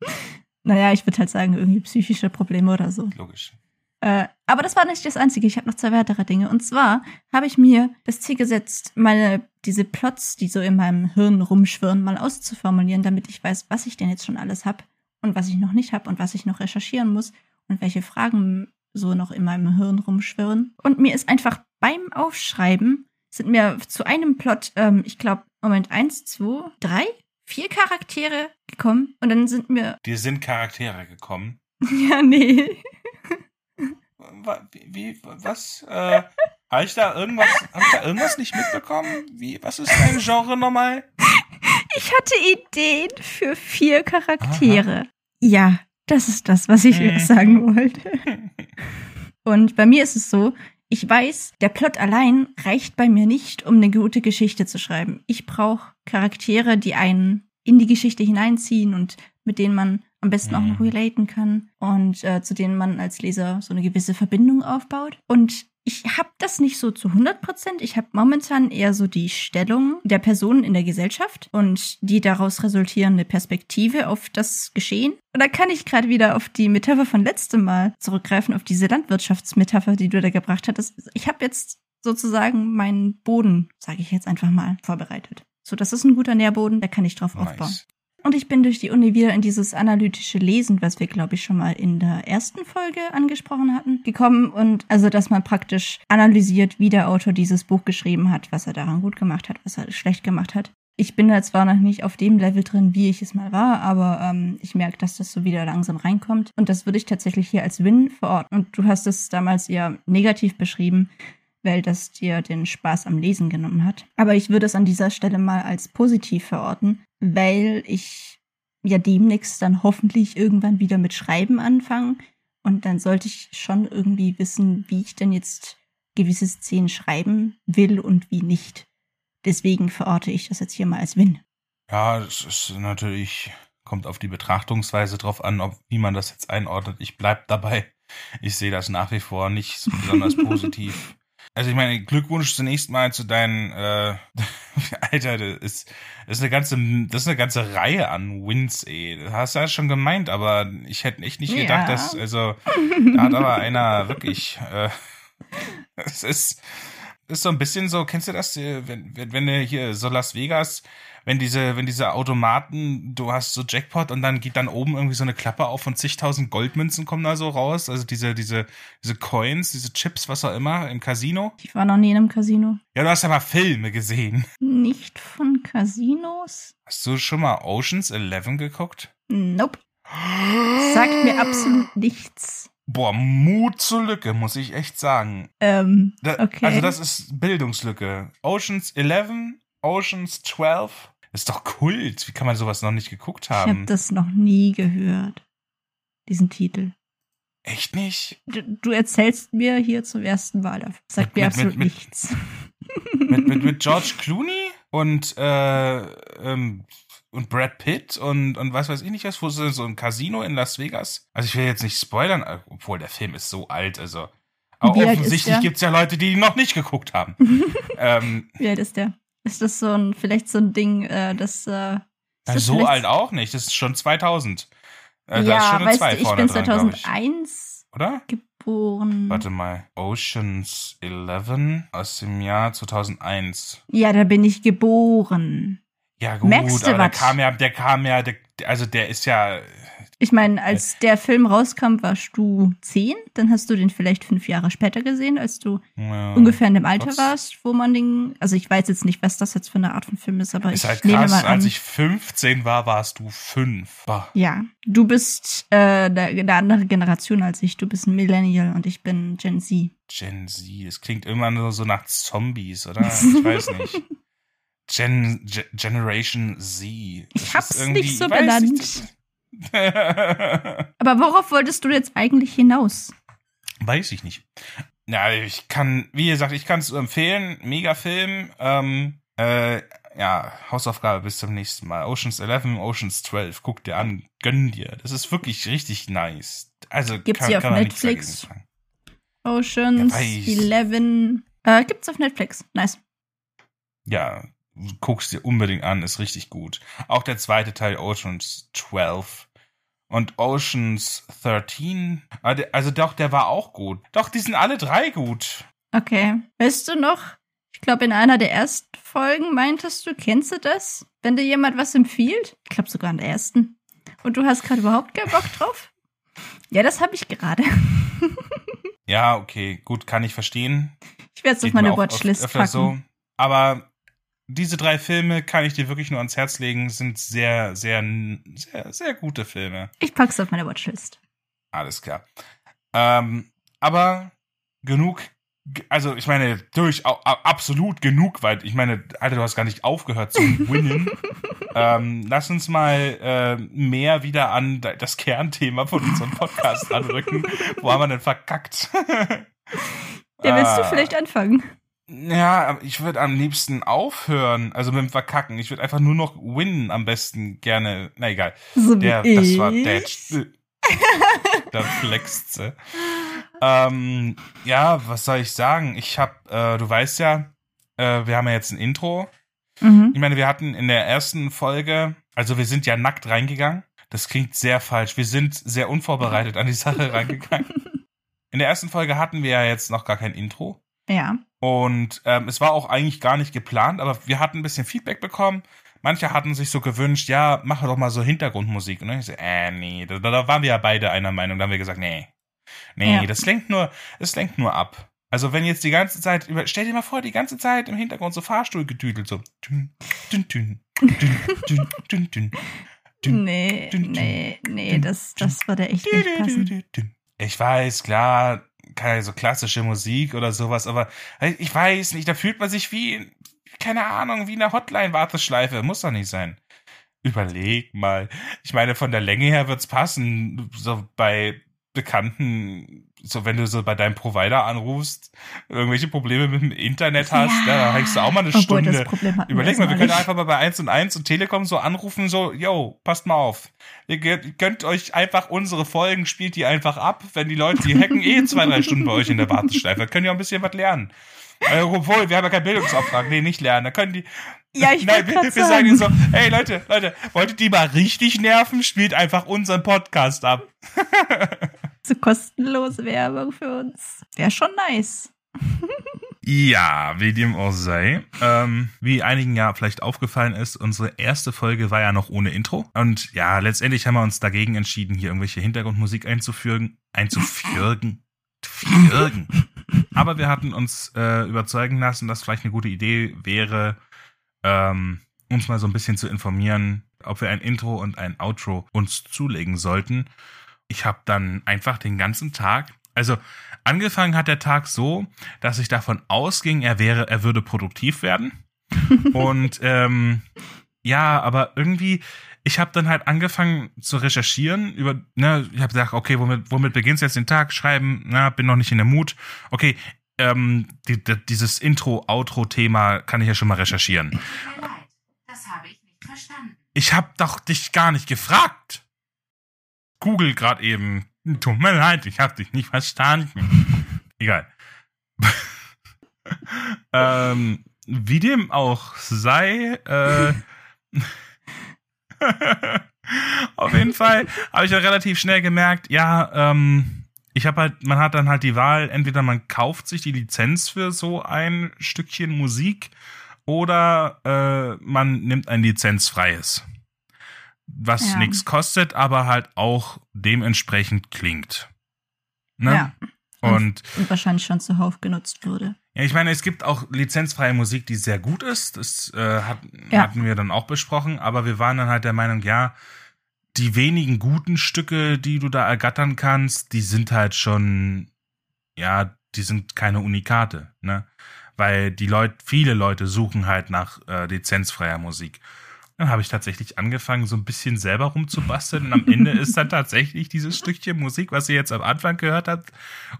A: [laughs]
B: Naja, ich würde halt sagen, irgendwie psychische Probleme oder so.
A: Logisch.
B: Äh, aber das war nicht das Einzige. Ich habe noch zwei weitere Dinge. Und zwar habe ich mir das Ziel gesetzt, meine diese Plots, die so in meinem Hirn rumschwirren, mal auszuformulieren, damit ich weiß, was ich denn jetzt schon alles habe und was ich noch nicht habe und was ich noch recherchieren muss und welche Fragen so noch in meinem Hirn rumschwirren. Und mir ist einfach beim Aufschreiben sind mir zu einem Plot, ähm, ich glaube, Moment, eins, zwei, drei, vier Charaktere gekommen und dann sind mir.
A: Dir sind Charaktere gekommen? [laughs]
B: ja, nee.
A: Wie, wie was? Äh, habe ich da irgendwas, hab ich da irgendwas nicht mitbekommen? Wie, was ist dein Genre nochmal? [laughs]
B: Ich hatte Ideen für vier Charaktere. Aha. Ja, das ist das, was ich hm. sagen [laughs] wollte. Und bei mir ist es so, ich weiß, der Plot allein reicht bei mir nicht, um eine gute Geschichte zu schreiben. Ich brauche Charaktere, die einen in die Geschichte hineinziehen und mit denen man am besten auch noch mhm. relaten kann und äh, zu denen man als Leser so eine gewisse Verbindung aufbaut. Und ich habe das nicht so zu 100 Prozent. Ich habe momentan eher so die Stellung der Personen in der Gesellschaft und die daraus resultierende Perspektive auf das Geschehen. Und da kann ich gerade wieder auf die Metapher von letztem Mal zurückgreifen, auf diese Landwirtschaftsmetapher, die du da gebracht hattest. Ich habe jetzt sozusagen meinen Boden, sage ich jetzt einfach mal, vorbereitet. So, das ist ein guter Nährboden, da kann ich drauf nice. aufbauen. Und ich bin durch die Uni wieder in dieses analytische Lesen, was wir, glaube ich, schon mal in der ersten Folge angesprochen hatten, gekommen. Und also, dass man praktisch analysiert, wie der Autor dieses Buch geschrieben hat, was er daran gut gemacht hat, was er schlecht gemacht hat. Ich bin da zwar noch nicht auf dem Level drin, wie ich es mal war, aber ähm, ich merke, dass das so wieder langsam reinkommt. Und das würde ich tatsächlich hier als Win verorten. Und du hast es damals eher negativ beschrieben, weil das dir den Spaß am Lesen genommen hat. Aber ich würde es an dieser Stelle mal als positiv verorten, weil ich ja demnächst dann hoffentlich irgendwann wieder mit Schreiben anfange. Und dann sollte ich schon irgendwie wissen, wie ich denn jetzt gewisse Szenen schreiben will und wie nicht. Deswegen verorte ich das jetzt hier mal als Win.
A: Ja, das ist natürlich, kommt auf die Betrachtungsweise drauf an, ob, wie man das jetzt einordnet. Ich bleib dabei. Ich sehe das nach wie vor nicht so besonders [laughs] positiv. Also ich meine, Glückwunsch zunächst mal zu deinen, äh, [laughs] Alter, das ist, das ist eine ganze, das ist eine ganze Reihe an Wins, ey. Das hast du ja schon gemeint, aber ich hätte echt nicht gedacht, ja. dass, also, da hat aber einer wirklich, äh, [laughs] es ist, ist so ein bisschen so, kennst du das, äh, wenn, wenn, wenn du hier so Las Vegas, wenn diese, wenn diese Automaten, du hast so Jackpot und dann geht dann oben irgendwie so eine Klappe auf und zigtausend Goldmünzen kommen da so raus, also diese, diese, diese Coins, diese Chips, was auch immer, im Casino.
B: Ich war noch nie in einem Casino.
A: Ja, du hast aber Filme gesehen.
B: Nicht von Casinos?
A: Hast du schon mal Oceans 11 geguckt?
B: Nope. Sagt mir absolut nichts.
A: Boah, Mut zur Lücke, muss ich echt sagen.
B: Ähm,
A: Da,
B: okay.
A: Also das ist Bildungslücke. Oceans 11, Oceans 12. Das ist doch Kult. Wie kann man sowas noch nicht geguckt
B: ich habe
A: haben?
B: das noch nie gehört. Diesen Titel.
A: Echt nicht?
B: Du, du erzählst mir hier zum ersten Mal. Sagt
A: Mit-
B: mir
A: mit-
B: absolut
A: mit-
B: nichts.
A: Mit, mit, mit [laughs] George Clooney und, äh, ähm, und Brad Pitt und, und was weiß ich nicht was, wo ist so ein Casino in Las Vegas? Also ich will jetzt nicht spoilern, obwohl der Film ist so alt, also. Aber
B: Wie
A: offensichtlich
B: der?
A: gibt's ja Leute, die ihn noch nicht geguckt haben. [laughs] ähm,
B: Wie alt ist der? Ist das so ein, vielleicht so ein Ding, äh, das, äh,
A: Ja,
B: das
A: so alt auch nicht. Das ist schon 2000. Äh, da ist
B: ja,
A: schon
B: weißt
A: 2
B: du, ich bin
A: dran, glaub ich.
B: 2001
A: Oder?
B: geboren.
A: Warte mal. Oceans 11 aus dem Jahr 2001.
B: Ja, da bin ich geboren.
A: Ja, gut,
B: Merkst
A: aber der kam ja, der kam ja, der, also der ist ja,
B: Ich meine, als der Film rauskam, warst du zehn. Dann hast du den vielleicht fünf Jahre später gesehen, als du
A: ja,
B: ungefähr in dem Alter
A: trotz-
B: warst, wo man den. Also ich weiß jetzt nicht, was das jetzt für eine Art von Film ist, aber
A: ist
B: ich
A: halt
B: nehme
A: krass.
B: mal an.
A: Als ich 15 war, warst du 5. Boah.
B: ja, du bist äh, eine, eine andere Generation als ich. Du bist ein Millennial und ich bin Gen Z.
A: Gen Z, es klingt immer nur so nach Zombies, oder? [laughs] Ich weiß nicht. Gen, Ge- Generation Z.
B: Ich
A: Das
B: hab's
A: ist irgendwie-
B: nicht so
A: ich
B: benannt.
A: nicht, [laughs]
B: Aber worauf wolltest du jetzt eigentlich hinaus?
A: Weiß ich nicht. Ja, ich kann, wie gesagt, ich kann es empfehlen. Mega Film. Ähm, äh, ja, Hausaufgabe bis zum nächsten Mal. Oceans 11, Oceans 12. Guck dir an, gönn dir. Das ist wirklich richtig nice. Also
B: Gibt's
A: kann,
B: auf
A: kann nichts
B: Netflix? Oceans
A: Ja, weiß.
B: 11. Äh, gibt's auf Netflix. Nice.
A: Ja, guck's dir unbedingt an, ist richtig gut. Auch der zweite Teil Oceans 12 und Oceans 13. ah, Also doch, der war auch gut. Doch, die sind alle drei gut.
B: Okay. Weißt du noch? Ich glaube, in einer der ersten Folgen meintest du, kennst du das? Wenn dir jemand was empfiehlt? Ich glaube sogar in der ersten. Und du hast gerade überhaupt keinen Bock drauf? Ja, das habe ich gerade. [laughs]
A: Ja, okay, gut, kann ich verstehen.
B: Ich werde es auf meine Watchlist packen.
A: so. Aber diese drei Filme kann ich dir wirklich nur ans Herz legen, sind sehr, sehr, sehr, sehr gute Filme.
B: Ich pack's auf meine Watchlist.
A: Alles klar. Ähm, aber genug, also ich meine, durch absolut genug, weil ich meine, Alter, du hast gar nicht aufgehört zu [laughs] winnen. ähm, lass uns mal äh, mehr wieder an da- das Kernthema von unserem Podcast anrücken. Wo haben wir denn verkackt? [laughs]
B: Ja, willst du
A: Ah.
B: vielleicht anfangen?
A: Ja, ich würde am liebsten aufhören, also mit dem Verkacken. Ich würde einfach nur noch winnen am besten gerne. Na egal.
B: So
A: Der,
B: wie
A: das
B: ich.
A: war der. [laughs] da flext sie. Ähm, ja, was soll ich sagen? Ich hab, äh, du weißt ja, äh, wir haben ja jetzt ein Intro.
B: Mhm.
A: Ich meine, wir hatten in der ersten Folge, also wir sind ja nackt reingegangen. Das klingt sehr falsch. Wir sind sehr unvorbereitet an die Sache [laughs] reingegangen. In der ersten Folge hatten wir ja jetzt noch gar kein Intro.
B: Ja.
A: Und ähm, es war auch eigentlich gar nicht geplant, aber wir hatten ein bisschen Feedback bekommen. Manche hatten sich so gewünscht, ja, mach doch mal so Hintergrundmusik. Und dann ich so, äh, nee, da, da waren wir ja beide einer Meinung. Da haben wir gesagt, nee, nee,
B: Ja.
A: das lenkt nur, das lenkt nur ab. Also wenn jetzt die ganze Zeit, stell dir mal vor, die ganze Zeit im Hintergrund so Fahrstuhlgedüdelt, so. Dün, dün, dün, dün, dün, dün, dün, dün,
B: Nee, nee, nee, das, das würde echt nicht passen.
A: Ich weiß, klar, keine so klassische Musik oder sowas, aber ich weiß nicht, da fühlt man sich wie, keine Ahnung, wie in einer Hotline-Warteschleife. Muss doch nicht sein. Überleg mal. Ich meine, von der Länge her wird's passen. So bei Bekannten, so wenn du so bei deinem Provider anrufst, irgendwelche Probleme mit dem Internet hast, ja, da hängst du auch mal eine
B: Obwohl,
A: Stunde. Überleg mal, wir können einfach mal bei 1 und 1 und Telekom so anrufen, so, yo, passt mal auf. Ihr gönnt euch einfach unsere Folgen, spielt die einfach ab. Wenn die Leute, die hacken eh zwei, drei Stunden bei euch in der Warteschleife, können ja auch ein bisschen was lernen. Äh, obwohl, wir haben ja keinen Bildungsauftrag. Nee, nicht lernen. Da können die.
B: Ja, ich
A: Nein, wir, wir sagen ihnen so, hey Leute, Leute, wolltet ihr mal richtig nerven? Spielt einfach unseren Podcast ab. [laughs]
B: So kostenlose Werbung für uns. Wäre schon nice.
A: Ja, wie dem auch sei. Ähm, wie einigen ja vielleicht aufgefallen ist, unsere erste Folge war ja noch ohne Intro. Und ja, letztendlich haben wir uns dagegen entschieden, hier irgendwelche Hintergrundmusik einzufügen. Einzufügen. Fügen. Aber wir hatten uns äh, überzeugen lassen, dass vielleicht eine gute Idee wäre, ähm, uns mal so ein bisschen zu informieren, ob wir ein Intro und ein Outro uns zulegen sollten. Ich habe dann einfach den ganzen Tag, also angefangen hat der Tag so, dass ich davon ausging, er wäre, er würde produktiv werden. [laughs] und ähm, ja, aber irgendwie, ich habe dann halt angefangen zu recherchieren über, ne, ich habe gesagt, okay, womit, womit beginnst du jetzt den Tag? Schreiben, na, bin noch nicht in der Mut. Okay, ähm, die, die, dieses Intro-Outro-Thema kann ich ja schon mal recherchieren. Das habe ich nicht verstanden. Ich habe doch dich gar nicht gefragt. Google gerade eben. Tut mir leid, ich habe dich nicht verstanden. [laughs] Egal. [laughs] ähm, wie dem auch sei, äh, [laughs] auf jeden Fall habe ich ja relativ schnell gemerkt, ja, ähm, ich habe halt, man hat dann halt die Wahl, entweder man kauft sich die Lizenz für so ein Stückchen Musik oder äh, man nimmt ein lizenzfreies. Was ja. nichts kostet, aber halt auch dementsprechend klingt.
B: Ne? Ja. Und, und, wahrscheinlich schon zuhauf genutzt wurde.
A: Ja, ich meine, es gibt auch lizenzfreie Musik, die sehr gut ist. Das äh, hat, ja. hatten wir dann auch besprochen, aber wir waren dann halt der Meinung, ja, die wenigen guten Stücke, die du da ergattern kannst, die sind halt schon, ja, die sind keine Unikate, ne? Weil die Leute, viele Leute suchen halt nach äh, lizenzfreier Musik. Dann habe ich tatsächlich angefangen, so ein bisschen selber rumzubasteln und am Ende ist dann tatsächlich dieses Stückchen Musik, was ihr jetzt am Anfang gehört habt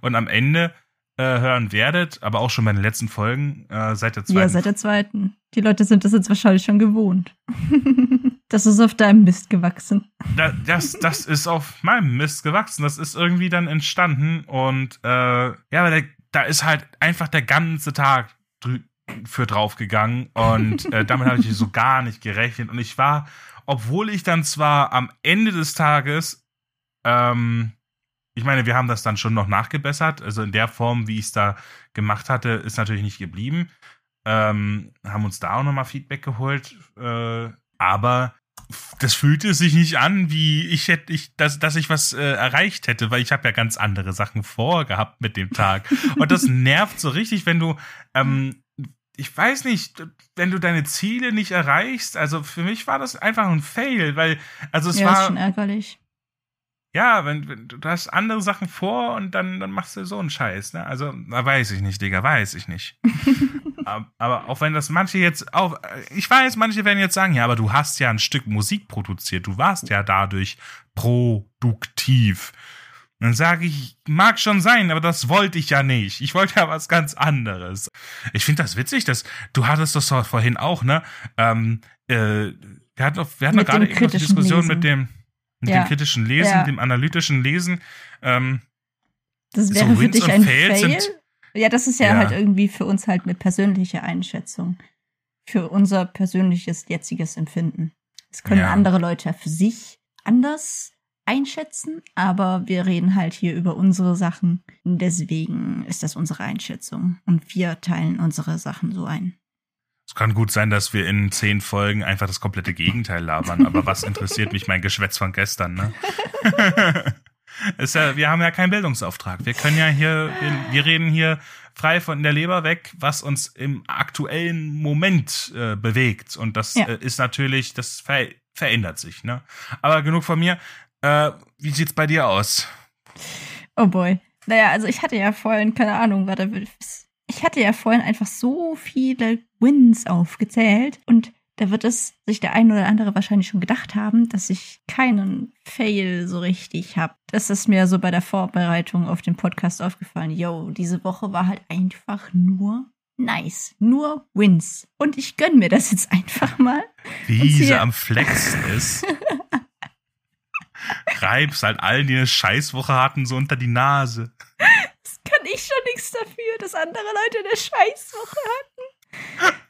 A: und am Ende äh, hören werdet, aber auch schon bei den letzten Folgen, äh, seit der zweiten.
B: Ja, seit der zweiten. Die Leute sind das jetzt wahrscheinlich schon gewohnt. [laughs] Das ist auf deinem Mist gewachsen.
A: Das, das ist auf meinem Mist gewachsen. Das ist irgendwie dann entstanden. Und äh, ja, aber der, da ist halt einfach der ganze Tag für draufgegangen. Und äh, damit habe ich so gar nicht gerechnet. Und ich war, obwohl ich dann zwar am Ende des Tages, ähm, ich meine, wir haben das dann schon noch nachgebessert. Also in der Form, wie ich es da gemacht hatte, ist natürlich nicht geblieben. Ähm, haben uns da auch nochmal Feedback geholt. Äh, aber das fühlte sich nicht an, wie ich hätte, ich, dass, dass ich was äh, erreicht hätte, weil ich habe ja ganz andere Sachen vorgehabt mit dem Tag. Und das nervt so richtig, wenn du, ähm, ich weiß nicht, wenn du deine Ziele nicht erreichst. Also für mich war das einfach ein Fail, weil, also es
B: ja,
A: war.
B: Ist schon ärgerlich.
A: Ja, wenn, wenn du hast andere Sachen vor und dann, dann machst du so einen Scheiß, ne? Also, da weiß ich nicht, Digga, weiß ich nicht. [laughs] aber auch wenn das manche jetzt auch, ich weiß, manche werden jetzt sagen, ja, aber du hast ja ein Stück Musik produziert, du warst ja dadurch produktiv. Dann sage ich, mag schon sein, aber das wollte ich ja nicht. Ich wollte ja was ganz anderes. Ich finde das witzig, dass du hattest das vorhin auch, ne? Ähm, äh, wir hatten, noch, wir hatten noch gerade eben die Diskussion Lesen. mit dem mit ja. dem kritischen Lesen, ja. dem analytischen Lesen. Ähm,
B: das wäre so für dich ein Fail. Sind, ja, das ist ja, ja, halt irgendwie für uns halt eine persönliche Einschätzung. Für unser persönliches jetziges Empfinden. Das können andere Leute für sich anders einschätzen, aber wir reden halt hier über unsere Sachen. Deswegen ist das unsere Einschätzung. Und wir teilen unsere Sachen so ein.
A: Es kann gut sein, dass wir in zehn Folgen einfach das komplette Gegenteil labern, aber was interessiert mich mein Geschwätz von gestern, ne? [laughs] ja, wir haben ja keinen Bildungsauftrag. Wir können ja hier, wir, wir, reden hier frei von der Leber weg, was uns im aktuellen Moment äh, bewegt. Und das ja. äh, ist natürlich, das ver verändert sich. Ne? Aber genug von mir. Äh, wie sieht's bei dir aus?
B: Oh boy. Naja, also ich hatte ja vorhin, keine Ahnung, warte, ich hatte ja vorhin einfach so viele Wins aufgezählt und da wird es sich der ein oder andere wahrscheinlich schon gedacht haben, dass ich keinen Fail so richtig habe. Das ist mir so bei der Vorbereitung auf den Podcast aufgefallen. Yo, diese Woche war halt einfach nur nice. Nur Wins. Und ich gönn mir das jetzt einfach mal.
A: Wie sie am Flexen ist. [laughs] Reib's halt allen, die eine Scheißwoche hatten, so unter die Nase.
B: Das kann ich schon nichts dafür, dass andere Leute eine Scheißwoche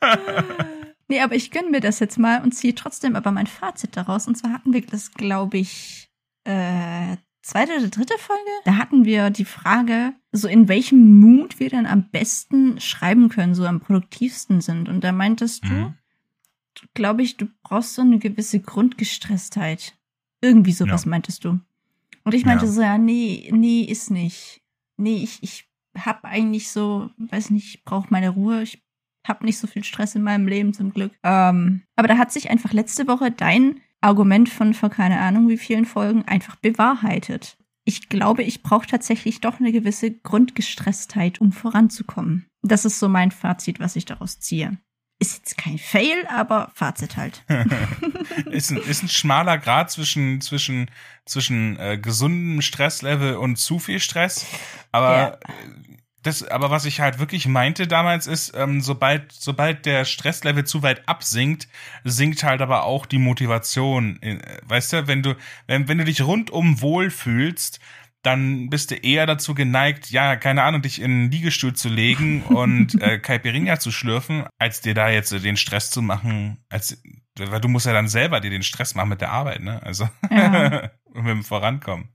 B: hatten. Nee, aber ich gönne mir das jetzt mal und ziehe trotzdem aber mein Fazit daraus. Und zwar hatten wir das, glaube ich, äh, zweite oder dritte Folge, da hatten wir die Frage, so in welchem Mut wir dann am besten schreiben können, so am produktivsten sind. Und da meintest du,
A: Mhm.
B: glaube ich, du brauchst so eine gewisse Grundgestresstheit. Irgendwie sowas
A: Ja.
B: meintest du. Und ich meinte
A: Ja.
B: so, ja, nee, nee, ist nicht. Nee, ich, ich hab eigentlich so, weiß nicht, ich brauche meine Ruhe. Ich hab nicht so viel Stress in meinem Leben zum Glück. Ähm, aber da hat sich einfach letzte Woche dein Argument von vor keine Ahnung wie vielen Folgen einfach bewahrheitet. Ich glaube, ich brauche tatsächlich doch eine gewisse Grundgestresstheit, um voranzukommen. Das ist so mein Fazit, was ich daraus ziehe. Ist jetzt kein Fail, aber Fazit halt. [laughs]
A: ist, ein, ist ein schmaler Grad zwischen, zwischen, zwischen äh, gesundem Stresslevel und zu viel Stress. Aber äh, das, aber was ich halt wirklich meinte damals ist, ähm, sobald, sobald der Stresslevel zu weit absinkt, sinkt halt aber auch die Motivation. Äh, Weißt du, wenn du, wenn, wenn du dich rundum wohlfühlst, dann bist du eher dazu geneigt, ja, keine Ahnung, dich in einen Liegestuhl zu legen [laughs] und äh, Caipirinha zu schlürfen, als dir da jetzt äh, den Stress zu machen, als weil du musst ja dann selber dir den Stress machen mit der Arbeit, ne? Also [laughs]
B: Ja.
A: mit dem Vorankommen.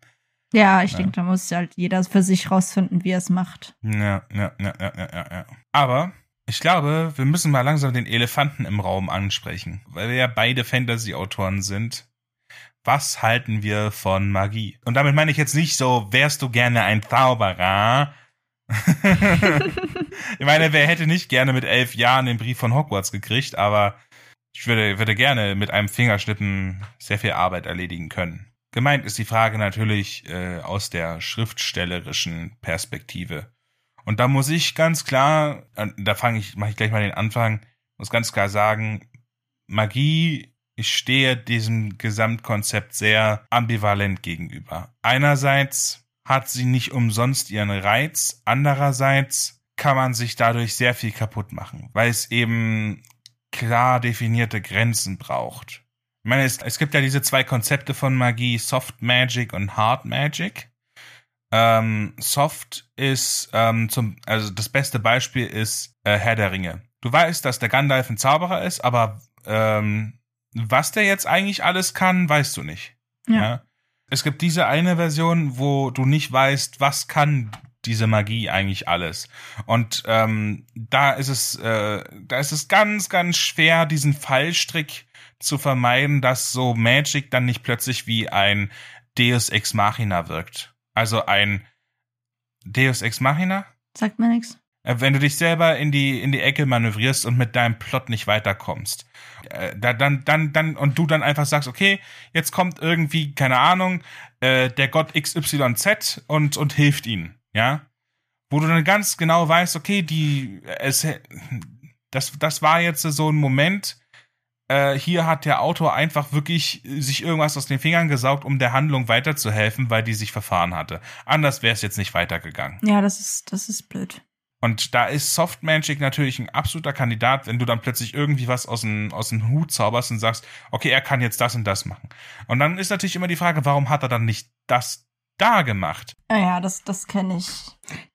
B: Ja, ich
A: Ja.
B: denke, da muss halt jeder für sich rausfinden, wie er es macht.
A: Ja, ja, ja, ja, ja, ja, ja. Aber ich glaube, wir müssen mal langsam den Elefanten im Raum ansprechen, weil wir ja beide Fantasy-Autoren sind. Was halten wir von Magie? Und damit meine ich jetzt nicht so, wärst du gerne ein Zauberer? [laughs] ich meine, wer hätte nicht gerne mit elf Jahren den Brief von Hogwarts gekriegt, aber ich würde, würde gerne mit einem Fingerschnippen sehr viel Arbeit erledigen können. Gemeint ist die Frage natürlich äh, aus der schriftstellerischen Perspektive. Und da muss ich ganz klar, äh, da fange ich, mache ich gleich mal den Anfang, muss ganz klar sagen, Magie, ich stehe diesem Gesamtkonzept sehr ambivalent gegenüber. Einerseits hat sie nicht umsonst ihren Reiz, andererseits kann man sich dadurch sehr viel kaputt machen, weil es eben klar definierte Grenzen braucht. Ich meine, es, es gibt ja diese zwei Konzepte von Magie, Soft Magic und Hard Magic. Ähm, Soft ist ähm, zum, also das beste Beispiel ist äh, Herr der Ringe. Du weißt, dass der Gandalf ein Zauberer ist, aber ähm, was der jetzt eigentlich alles kann, weißt du nicht.
B: Ja.
A: Es gibt diese eine Version, wo du nicht weißt, was kann diese Magie eigentlich alles. Und ähm, da ist es, äh, da ist es ganz, ganz schwer, diesen Fallstrick zu vermeiden, dass so Magic dann nicht plötzlich wie ein Deus Ex Machina wirkt. Also ein Deus Ex Machina?
B: Sagt mir nichts.
A: Äh, Wenn du dich selber in die, in die Ecke manövrierst und mit deinem Plot nicht weiterkommst. Äh, da, dann, dann, dann, und du dann einfach sagst, okay, jetzt kommt irgendwie, keine Ahnung, äh, der Gott XYZ und, und hilft ihnen, ja? Wo du dann ganz genau weißt, okay, die, es, das, das war jetzt so ein Moment, äh, hier hat der Autor einfach wirklich sich irgendwas aus den Fingern gesaugt, um der Handlung weiterzuhelfen, weil die sich verfahren hatte. Anders wäre es jetzt nicht weitergegangen.
B: Ja, das ist, das ist blöd.
A: Und da ist Soft Magic natürlich ein absoluter Kandidat, wenn du dann plötzlich irgendwie was aus dem, aus dem Hut zauberst und sagst, okay, er kann jetzt das und das machen. Und dann ist natürlich immer die Frage, warum hat er dann nicht das da gemacht?
B: Ah ja, das, das kenne ich.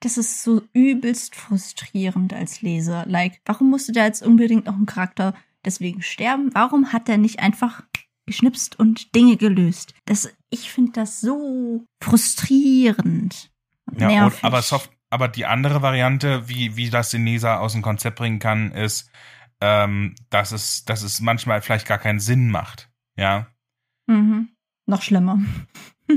B: Das ist so übelst frustrierend als Leser. Like, warum musste da jetzt unbedingt noch ein Charakter deswegen sterben? Warum hat er nicht einfach geschnipst und Dinge gelöst? Das, ich finde das so frustrierend.
A: Ja, und, aber Soft, aber die andere Variante, wie, wie das den Leser aus dem Konzept bringen kann, ist, ähm, dass es, dass es manchmal vielleicht gar keinen Sinn macht. Ja.
B: Mhm. Noch schlimmer. [laughs]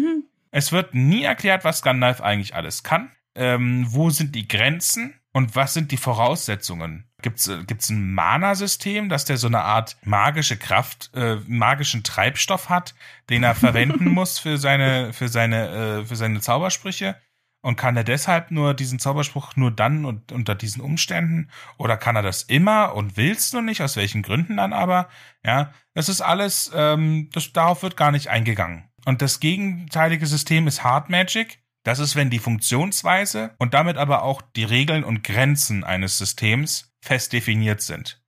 A: Es wird nie erklärt, was Gandalf eigentlich alles kann. Ähm, wo sind die Grenzen und was sind die Voraussetzungen? Gibt's äh, gibt's ein Mana-System, dass der so eine Art magische Kraft, äh, magischen Treibstoff hat, den er verwenden [laughs] muss für seine für seine äh, für seine Zaubersprüche? Und kann er deshalb nur diesen Zauberspruch nur dann und unter diesen Umständen? Oder kann er das immer und willst du nicht? Aus welchen Gründen dann aber? Ja, das ist alles, ähm, das, darauf wird gar nicht eingegangen. Und das gegenteilige System ist Hard Magic. Das ist, wenn die Funktionsweise und damit aber auch die Regeln und Grenzen eines Systems fest definiert sind.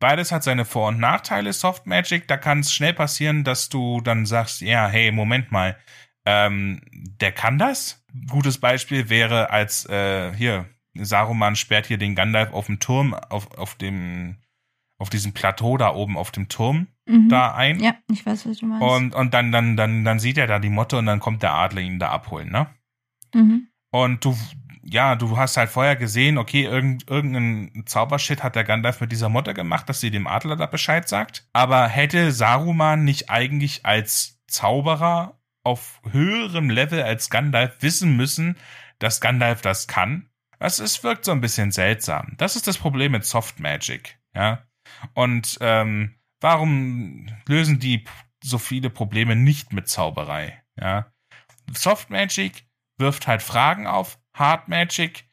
A: Beides hat seine Vor- und Nachteile. Soft Magic, da kann es schnell passieren, dass du dann sagst, ja, hey, Moment mal, ähm, der kann das? Gutes Beispiel wäre, als äh, hier Saruman sperrt hier den Gandalf auf dem Turm, auf, auf dem auf diesem Plateau da oben auf dem Turm
B: Mhm.
A: da ein.
B: Ja, ich weiß, was du meinst.
A: Und, und dann, dann, dann, dann sieht er da die Motte und dann kommt der Adler ihn da abholen, ne?
B: mhm.
A: Und du, ja, du hast halt vorher gesehen, okay, irgend, irgendein Zaubershit hat der Gandalf mit dieser Motte gemacht, dass sie dem Adler da Bescheid sagt. Aber hätte Saruman nicht eigentlich als Zauberer auf höherem Level als Gandalf wissen müssen, dass Gandalf das kann? Das ist, wirkt so ein bisschen seltsam. Das ist das Problem mit Soft Magic, ja. Und ähm, warum lösen die so viele Probleme nicht mit Zauberei, ja? Soft Magic wirft halt Fragen auf. Hard Magic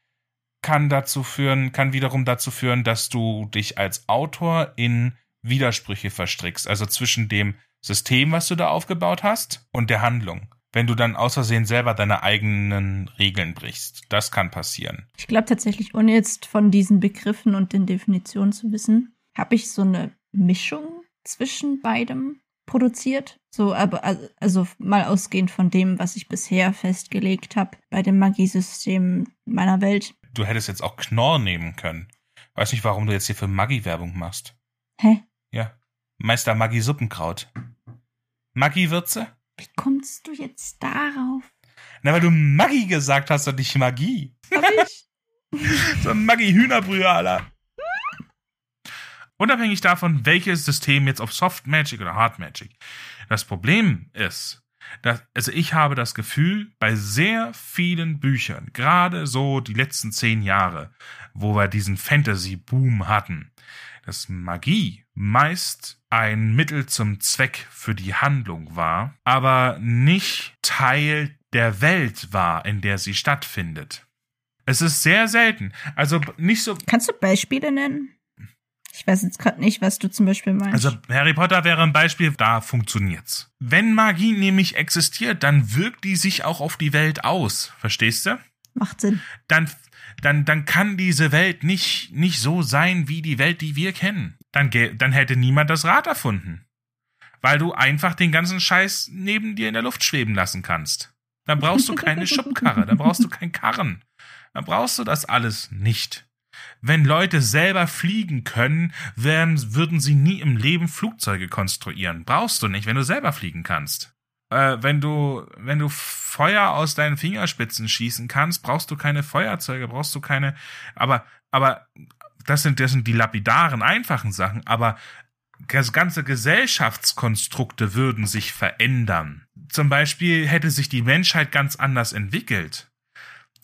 A: kann dazu führen, kann wiederum dazu führen, dass du dich als Autor in Widersprüche verstrickst, also zwischen dem System, was du da aufgebaut hast, und der Handlung. Wenn du dann aus Versehen selber deine eigenen Regeln brichst. Das kann passieren.
B: Ich glaube tatsächlich, ohne jetzt von diesen Begriffen und den Definitionen zu wissen, habe ich so eine Mischung zwischen beidem produziert. So, aber also- mal ausgehend von dem, was ich bisher festgelegt habe bei dem Magiesystem meiner Welt.
A: Du hättest jetzt auch Knorr nehmen können. Weiß nicht, warum du jetzt hier für Maggi-Werbung machst.
B: Hä?
A: Ja. Meister Maggi Suppenkraut. Maggi-Würze?
B: Wie kommst du jetzt darauf?
A: Na, weil du Maggi gesagt hast und nicht Magie.
B: Hab ich? [laughs]
A: So ein Maggi-Hühnerbrühe, Alter. Unabhängig davon, welches System jetzt auf Soft Magic oder Hard Magic. Das Problem ist, dass, also ich habe das Gefühl, bei sehr vielen Büchern, gerade so die letzten zehn Jahre, wo wir diesen Fantasy-Boom hatten, dass Magie meist ein Mittel zum Zweck für die Handlung war, aber nicht Teil der Welt war, in der sie stattfindet. Es ist sehr selten. Also nicht so.
B: Kannst du Beispiele nennen? Ich weiß jetzt gerade nicht, was du zum Beispiel meinst.
A: Also Harry Potter wäre ein Beispiel, da funktioniert's. Wenn Magie nämlich existiert, dann wirkt die sich auch auf die Welt aus. Verstehst du?
B: Macht Sinn.
A: Dann, dann, dann kann diese Welt nicht, nicht so sein wie die Welt, die wir kennen. Dann, dann hätte niemand das Rad erfunden. Weil du einfach den ganzen Scheiß neben dir in der Luft schweben lassen kannst. Dann brauchst du keine [laughs] Schubkarre, dann brauchst du keinen Karren. Dann brauchst du das alles nicht. Wenn Leute selber fliegen können, wären, würden sie nie im Leben Flugzeuge konstruieren. Brauchst du nicht, wenn du selber fliegen kannst. Äh, wenn du, wenn du Feuer aus deinen Fingerspitzen schießen kannst, brauchst du keine Feuerzeuge, brauchst du keine, aber, aber, das sind, das sind die lapidaren, einfachen Sachen, aber das ganze Gesellschaftskonstrukte würden sich verändern. Zum Beispiel hätte sich die Menschheit ganz anders entwickelt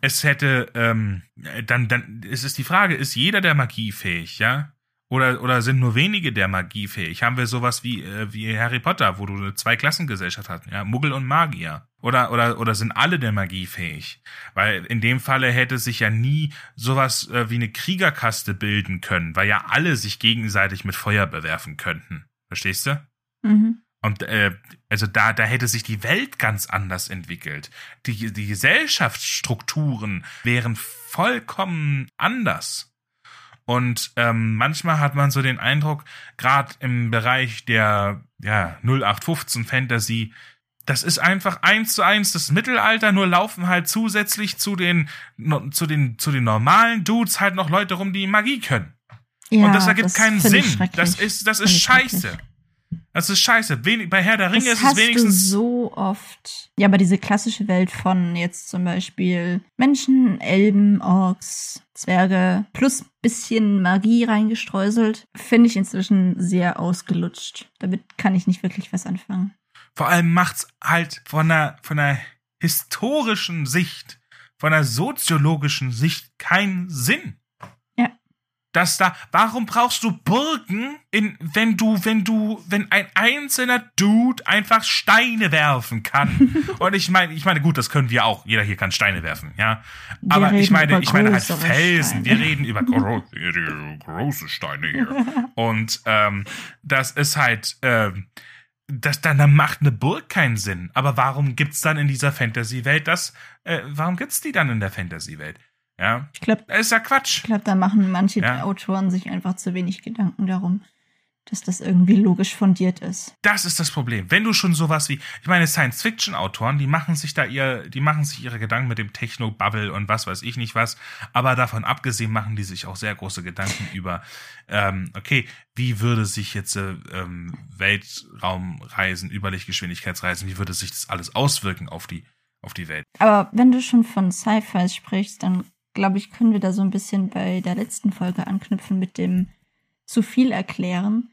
A: es hätte, ähm, dann, dann ist es die Frage, ist jeder der Magie fähig, ja? Oder, oder sind nur wenige der Magie fähig? Haben wir sowas wie, äh, wie Harry Potter, wo du eine Zweiklassengesellschaft hast, ja? Muggel und Magier. Oder, oder, oder sind alle der Magie fähig? Weil in dem Falle hätte sich ja nie sowas äh, wie eine Kriegerkaste bilden können, weil ja alle sich gegenseitig mit Feuer bewerfen könnten. Verstehst du?
B: Mhm.
A: Und äh, also da, da hätte sich die Welt ganz anders entwickelt. Die, die Gesellschaftsstrukturen wären vollkommen anders. Und ähm, manchmal hat man so den Eindruck, gerade im Bereich der ja, 0815 Fantasy, das ist einfach eins zu eins das Mittelalter, nur laufen halt zusätzlich zu den, zu den, zu den normalen Dudes halt noch Leute rum, die Magie können.
B: Ja,
A: Und das ergibt keinen
B: find ich
A: Sinn. Das ist, das ist scheiße. Das ist scheiße. Wenig, bei Herr der Ringe
B: Das
A: ist es wenigstens.
B: du so oft. Ja, aber diese klassische Welt von jetzt zum Beispiel Menschen, Elben, Orks, Zwerge plus bisschen Magie reingestreuselt, finde ich inzwischen sehr ausgelutscht. Damit kann ich nicht wirklich was anfangen.
A: Vor allem macht's halt von einer, von einer historischen Sicht, von einer soziologischen Sicht keinen Sinn. Dass da, warum brauchst du Burgen, in, wenn du, wenn du, wenn ein einzelner Dude einfach Steine werfen kann? [laughs] Und ich meine, ich meine, gut, das können wir auch. Jeder hier kann Steine werfen, ja.
B: Wir
A: Aber ich meine, ich meine halt Felsen.
B: Steine.
A: Wir reden über gro große Steine hier. [laughs] Und ähm, das ist halt, ähm, das dann, dann macht eine Burg keinen Sinn. Aber warum gibt's dann in dieser Fantasy-Welt das? Äh, warum gibt's die dann in der Fantasy-Welt? Ja,
B: Ich glaube,
A: das ist ja Quatsch.
B: ich glaub, da machen manche
A: Ja.
B: Autoren sich einfach zu wenig Gedanken darum. dass das irgendwie logisch fundiert ist.
A: Das ist das Problem. Wenn du schon sowas wie, ich meine, Science-Fiction-Autoren, die machen sich da ihr, die machen sich ihre Gedanken mit dem Techno-Bubble und was weiß ich nicht was, aber davon abgesehen machen die sich auch sehr große Gedanken [laughs] über, ähm, okay, wie würde sich jetzt äh, ähm, Weltraumreisen, Überlichtgeschwindigkeitsreisen, wie würde sich das alles auswirken auf die, auf die Welt?
B: Aber wenn du schon von Sci-Fi sprichst, dann glaube ich, können wir da so ein bisschen bei der letzten Folge anknüpfen mit dem zu viel erklären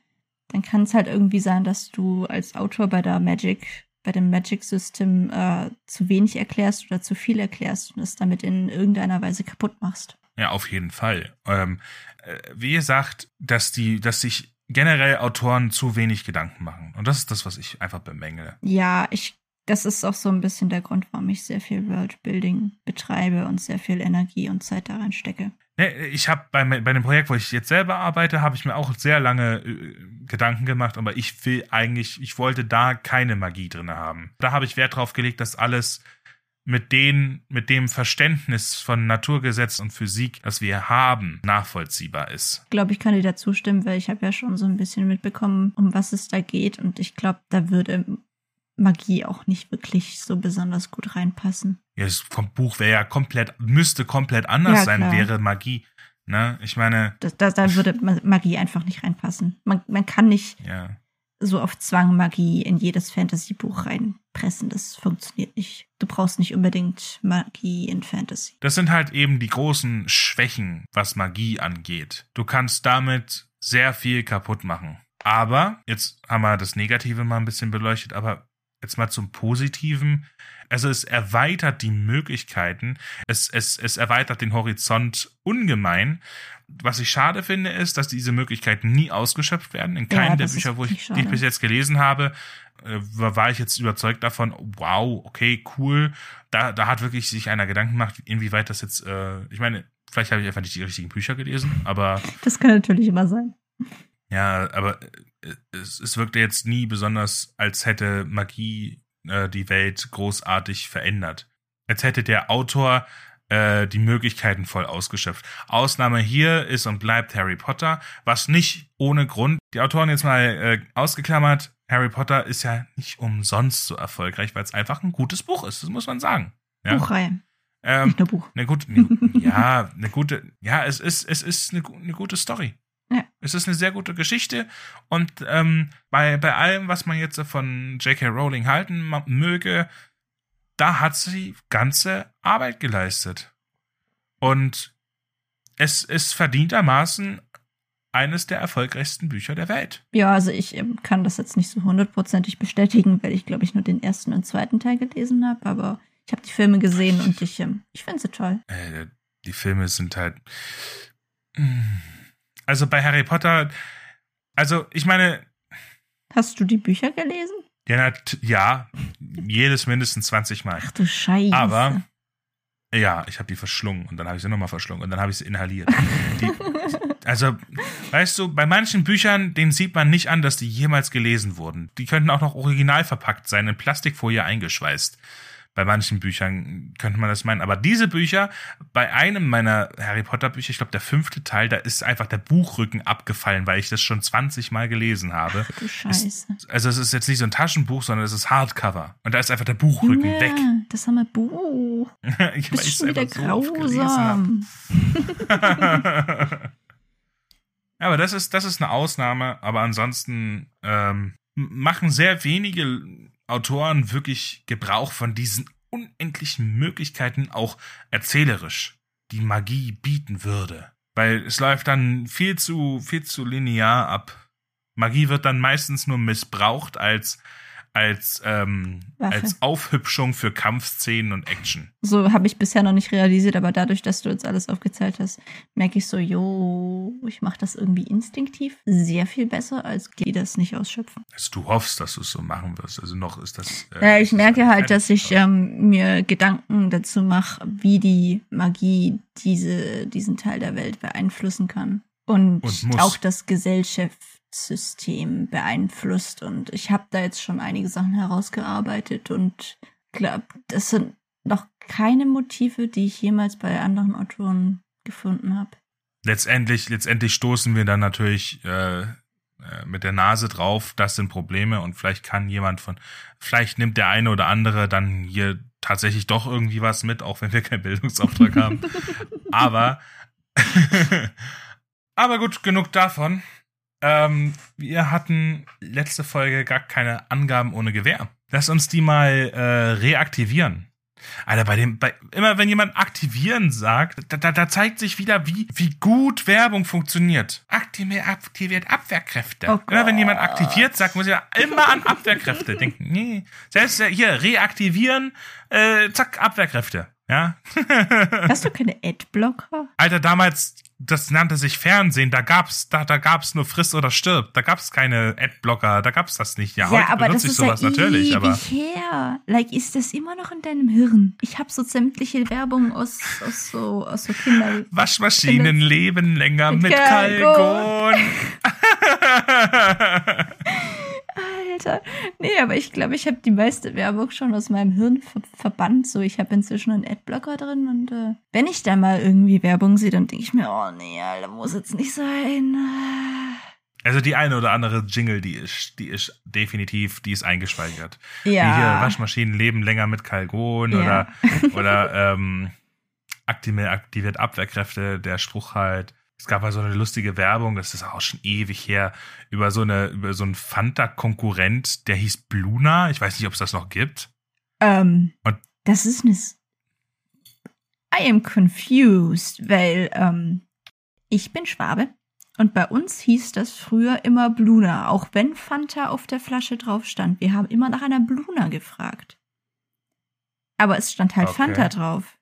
B: dann kann es halt irgendwie sein, dass du als Autor bei der Magic, bei dem Magic System äh, zu wenig erklärst oder zu viel erklärst und es damit in irgendeiner Weise kaputt machst.
A: Ja, auf jeden Fall. Ähm, äh, wie gesagt, dass die, dass sich generell Autoren zu wenig Gedanken machen. Und das ist das, was ich einfach bemängele.
B: Ja, ich, das ist auch so ein bisschen der Grund, warum ich sehr viel Worldbuilding betreibe und sehr viel Energie und Zeit daran stecke.
A: Ne, ich habe bei, bei dem Projekt, wo ich jetzt selber arbeite, habe ich mir auch sehr lange äh, Gedanken gemacht, aber ich will eigentlich, ich wollte da keine Magie drin haben. Da habe ich Wert drauf gelegt, dass alles mit den, mit dem Verständnis von Naturgesetz und Physik, das wir haben, nachvollziehbar ist.
B: Ich glaube, ich kann dir da zustimmen, weil ich habe ja schon so ein bisschen mitbekommen, um was es da geht und ich glaube, da würde Magie auch nicht wirklich so besonders gut reinpassen.
A: Ja, das vom Buch wäre ja komplett, müsste komplett anders ja, sein, wäre Magie. Ne? Ich meine.
B: Da, da, da würde Magie einfach nicht reinpassen. Man, man kann nicht
A: ja.
B: so auf Zwang Magie in jedes Fantasy-Buch reinpressen. Das funktioniert nicht. Du brauchst nicht unbedingt Magie in Fantasy.
A: Das sind halt eben die großen Schwächen, was Magie angeht. Du kannst damit sehr viel kaputt machen. Aber, jetzt haben wir das Negative mal ein bisschen beleuchtet, aber jetzt mal zum Positiven. Also es erweitert die Möglichkeiten, es, es, es erweitert den Horizont ungemein. Was ich schade finde, ist, dass diese Möglichkeiten nie ausgeschöpft werden. In keinem ja, der Bücher, wo ich, die ich bis jetzt gelesen habe, äh, war ich jetzt überzeugt davon, wow, okay, cool. Da, da hat wirklich sich einer Gedanken gemacht, inwieweit das jetzt, äh, ich meine, vielleicht habe ich einfach nicht die richtigen Bücher gelesen, aber.
B: Das kann natürlich immer sein.
A: Ja, aber äh, es, es wirkte jetzt nie besonders, als hätte Magie äh, die Welt großartig verändert. Als hätte der Autor äh, die Möglichkeiten voll ausgeschöpft. Ausnahme hier ist und bleibt Harry Potter, was nicht ohne Grund, die Autoren jetzt mal äh, ausgeklammert, Harry Potter ist ja nicht umsonst so erfolgreich, weil es einfach ein gutes Buch ist, das muss man sagen. Ja?
B: Buchreihe.
A: Ähm, nicht nur Buch. Eine gute, ja, eine gute, ja, es ist, es ist eine, eine gute Story. Ja. Es ist eine sehr gute Geschichte und ähm, bei, bei allem, was man jetzt von J.K. Rowling halten möge, da hat sie ganze Arbeit geleistet. Und es ist verdientermaßen eines der erfolgreichsten Bücher der Welt.
B: Ja, also ich ähm, kann das jetzt nicht so hundertprozentig bestätigen, weil ich, glaube ich, nur den ersten und zweiten Teil gelesen habe, aber ich habe die Filme gesehen und ich, ähm, ich finde sie toll.
A: Äh, die Filme sind halt. Mh hm, also bei Harry Potter, also ich meine.
B: Hast du die Bücher gelesen?
A: Ja, ja jedes mindestens 20 Mal.
B: Ach du Scheiße.
A: Aber ja, ich habe die verschlungen und dann habe ich sie nochmal verschlungen und dann habe ich sie inhaliert. Die, also, weißt du, bei manchen Büchern, denen sieht man nicht an, dass die jemals gelesen wurden. Die könnten auch noch original verpackt sein, in Plastikfolie eingeschweißt. Bei manchen Büchern könnte man das meinen. Aber diese Bücher, bei einem meiner Harry Potter Bücher, ich glaube der fünfte Teil, da ist einfach der Buchrücken abgefallen, weil ich das schon 20 Mal gelesen habe.
B: Ach, du Scheiße.
A: Ist, also es ist jetzt nicht so ein Taschenbuch, sondern es ist Hardcover. Und da ist einfach der Buchrücken ja, weg.
B: Das haben wir Buch. [laughs]
A: ich bist schon wieder grausam. [laughs] [laughs] aber das ist, das ist eine Ausnahme. Aber ansonsten ähm, machen sehr wenige Autoren wirklich Gebrauch von diesen unendlichen Möglichkeiten auch erzählerisch die Magie bieten würde. Weil es läuft dann viel zu, viel zu linear ab. Magie wird dann meistens nur missbraucht als als, ähm, als Aufhübschung für Kampfszenen und Action.
B: So habe ich bisher noch nicht realisiert, aber dadurch, dass du jetzt alles aufgezählt hast, merke ich so, jo, ich mache das irgendwie instinktiv sehr viel besser, als die das nicht ausschöpfen.
A: Also du hoffst, dass du es so machen wirst. Also noch ist das.
B: Äh, ja, ich merke halt, dass ich ähm, mir Gedanken dazu mache, wie die Magie diese, diesen Teil der Welt beeinflussen kann. Und, und auch das Gesellschaft System beeinflusst. Und ich habe da jetzt schon einige Sachen herausgearbeitet und glaube, das sind noch keine Motive, die ich jemals bei anderen Autoren gefunden habe.
A: Letztendlich, letztendlich stoßen wir dann natürlich äh, äh, mit der Nase drauf, das sind Probleme und vielleicht kann jemand von, vielleicht nimmt der eine oder andere dann hier tatsächlich doch irgendwie was mit, auch wenn wir keinen Bildungsauftrag haben. [laughs] Aber, [laughs] aber gut, genug davon. Ähm, wir hatten letzte Folge gar keine Angaben ohne Gewehr. Lass uns die mal äh, reaktivieren. Alter, bei dem, bei, immer wenn jemand aktivieren sagt, da, da, da zeigt sich wieder, wie, wie gut Werbung funktioniert. Aktiviert, aktiviert Abwehrkräfte.
B: Oh
A: immer wenn jemand aktiviert sagt, muss ich immer an Abwehrkräfte denken. Nee. Selbst äh, hier, reaktivieren, äh, zack, Abwehrkräfte. Ja. [laughs]
B: Hast du keine Adblocker?
A: Alter, damals, das nannte sich Fernsehen, da gab's, da, da gab's nur Friss oder stirb. Da gab's keine Adblocker, da gab's das nicht. Ja,
B: Ja,
A: heute
B: aber das
A: benutze ich
B: ist
A: sowas
B: ja
A: natürlich,
B: ewig
A: aber.
B: her. Like, ist das immer noch in deinem Hirn? Ich habe so sämtliche Werbung aus, aus so, aus so Kinder.
A: Waschmaschinen leben länger
B: Mit
A: mit
B: Kalkon. [laughs] [laughs] Alter. Nee, aber ich glaube, ich habe die meiste Werbung schon aus meinem Hirn ver verbannt. So, ich habe inzwischen einen Adblocker drin und äh, wenn ich da mal irgendwie Werbung sehe, dann denke ich mir, oh nee, Alter, muss jetzt nicht sein.
A: Also die eine oder andere Jingle, die ist, die ist definitiv, die ist eingespeichert. Wie hier
B: Ja.
A: Waschmaschinen leben länger mit Kalkon
B: Ja.
A: oder, [laughs] oder ähm, aktiviert, aktiviert Abwehrkräfte, der Spruch halt. Es gab mal so eine lustige Werbung, das ist auch schon ewig her, über so eine, über so einen Fanta-Konkurrent, der hieß Bluna. Ich weiß nicht, ob es das noch gibt.
B: Ähm,
A: Und-
B: das ist eine. I am confused, weil ähm, ich bin Schwabe und bei uns hieß das früher immer Bluna, auch wenn Fanta auf der Flasche drauf stand. Wir haben immer nach einer Bluna gefragt. Aber es stand halt
A: Okay.
B: Fanta drauf.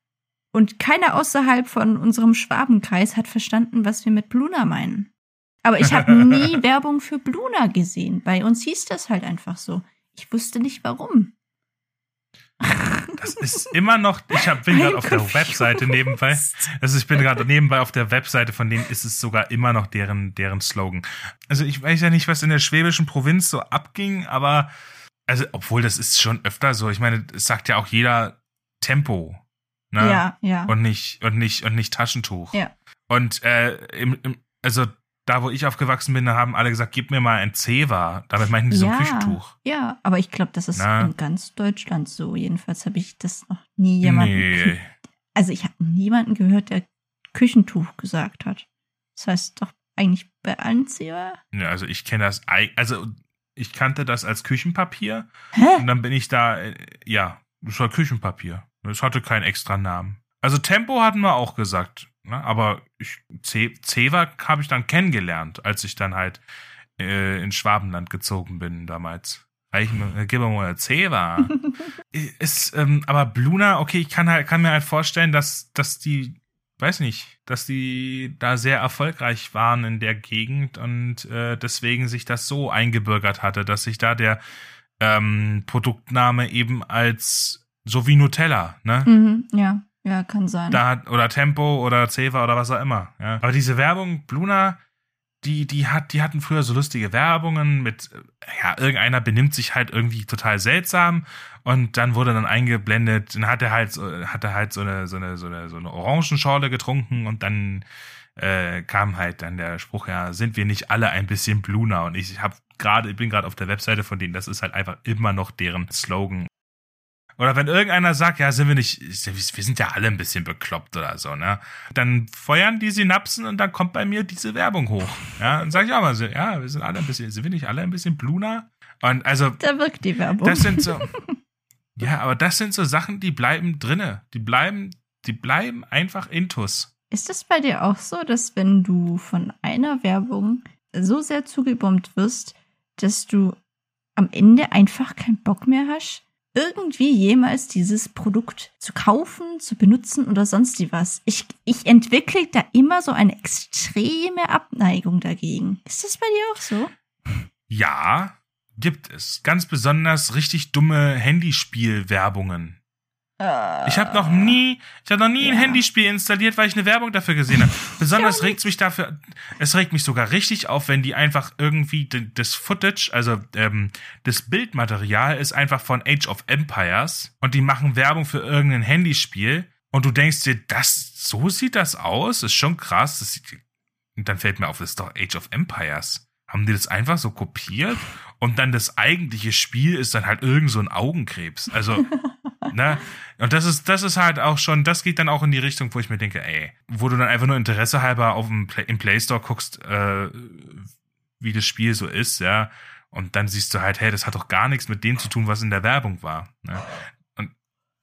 B: Und keiner außerhalb von unserem Schwabenkreis hat verstanden, was wir mit Bluna meinen. Aber ich habe [laughs] nie Werbung für Bluna gesehen. Bei uns hieß das halt einfach so. Ich wusste nicht warum.
A: Das ist immer noch, ich hab, bin gerade auf der. Webseite nebenbei. Also ich bin gerade nebenbei auf der Webseite, von denen ist es sogar immer noch deren, deren Slogan. Also ich weiß ja nicht, was in der schwäbischen Provinz so abging, aber also, obwohl das ist schon öfter so. Ich meine, es sagt ja auch jeder Tempo. Ne?
B: Ja, ja.
A: Und nicht, und nicht, und nicht Taschentuch.
B: Ja.
A: Und äh, im, im, also da, wo ich aufgewachsen bin, da haben alle gesagt, gib mir mal ein Zewa. Damit meinten die so ein
B: Ja.
A: Küchentuch.
B: Ja, aber ich glaube, das ist
A: Na.
B: in ganz Deutschland so. Jedenfalls habe ich das noch nie jemanden.
A: Nee.
B: Also ich habe niemanden gehört, der Küchentuch gesagt hat. Das heißt doch eigentlich bei allen Zewa.
A: Ja, also ich kenne das, also ich kannte das als Küchenpapier
B: Hä?
A: und dann bin ich da, äh, ja, das war Küchenpapier. Es hatte keinen extra Namen. Also Tempo hatten wir auch gesagt, ne? aber ich, Ce- Zewa habe ich dann kennengelernt, als ich dann halt äh, in Schwabenland gezogen bin damals. Ich, äh, mir mal Zewa. [laughs] Ist, ähm, aber Bluna, okay, ich kann halt, kann mir halt vorstellen, dass, dass die, weiß nicht, dass die da sehr erfolgreich waren in der Gegend und äh, deswegen sich das so eingebürgert hatte, dass sich da der ähm, Produktname eben als so wie Nutella, ne?
B: Mhm, ja, ja, kann sein.
A: Da hat, oder Tempo oder Ceva oder was auch immer. Ja. Aber diese Werbung, Bluna, die, die hat, die hatten früher so lustige Werbungen mit, äh, ja, irgendeiner benimmt sich halt irgendwie total seltsam und dann wurde dann eingeblendet, dann hat er halt, so- hat er halt so eine, so eine, so eine, so eine Orangenschorle getrunken und dann äh, kam halt dann der Spruch, ja, sind wir nicht alle ein bisschen Bluna? Und ich habe gerade, ich bin gerade auf der Webseite von denen, das ist halt einfach immer noch deren Slogan. Oder wenn irgendeiner sagt, ja, sind wir nicht, wir sind ja alle ein bisschen bekloppt oder so, ne? Dann feuern die Synapsen und dann kommt bei mir diese Werbung hoch. Ja, dann sage ich auch mal so, ja, wir sind alle ein bisschen, sind wir nicht alle ein bisschen Bluna? Und also,
B: da wirkt die Werbung.
A: das sind so, ja, aber das sind so Sachen, die bleiben drinne. Die bleiben, die bleiben einfach intus.
B: Ist es bei dir auch so, dass wenn du von einer Werbung so sehr zugebombt wirst, dass du am Ende einfach keinen Bock mehr hast, irgendwie jemals dieses Produkt zu kaufen, zu benutzen oder sonst was? Ich, ich entwickle da immer so eine extreme Abneigung dagegen. Ist das bei dir auch so?
A: Ja, gibt es. Ganz besonders richtig dumme Handyspielwerbungen. Ich habe noch nie, ich habe noch nie ein
B: Ja.
A: Handyspiel installiert, weil ich eine Werbung dafür gesehen habe. Besonders regt mich dafür, es regt mich sogar richtig auf, wenn die einfach irgendwie das Footage, also ähm, das Bildmaterial ist einfach von Age of Empires und die machen Werbung für irgendein Handyspiel und du denkst dir, das so sieht das aus, ist schon krass. Das sieht, und dann fällt mir auf, das ist doch Age of Empires. haben die das einfach so kopiert und dann das eigentliche Spiel ist dann halt irgend so ein Augenkrebs. Also, [laughs] [laughs] ne? Und das ist, das ist halt auch schon, das geht dann auch in die Richtung, wo ich mir denke, ey, wo du dann einfach nur Interesse halber auf dem Play, im Play Store guckst, äh, wie das Spiel so ist, ja. Und dann siehst du halt, hey, das hat doch gar nichts mit dem zu tun, was in der Werbung war. Ne? Und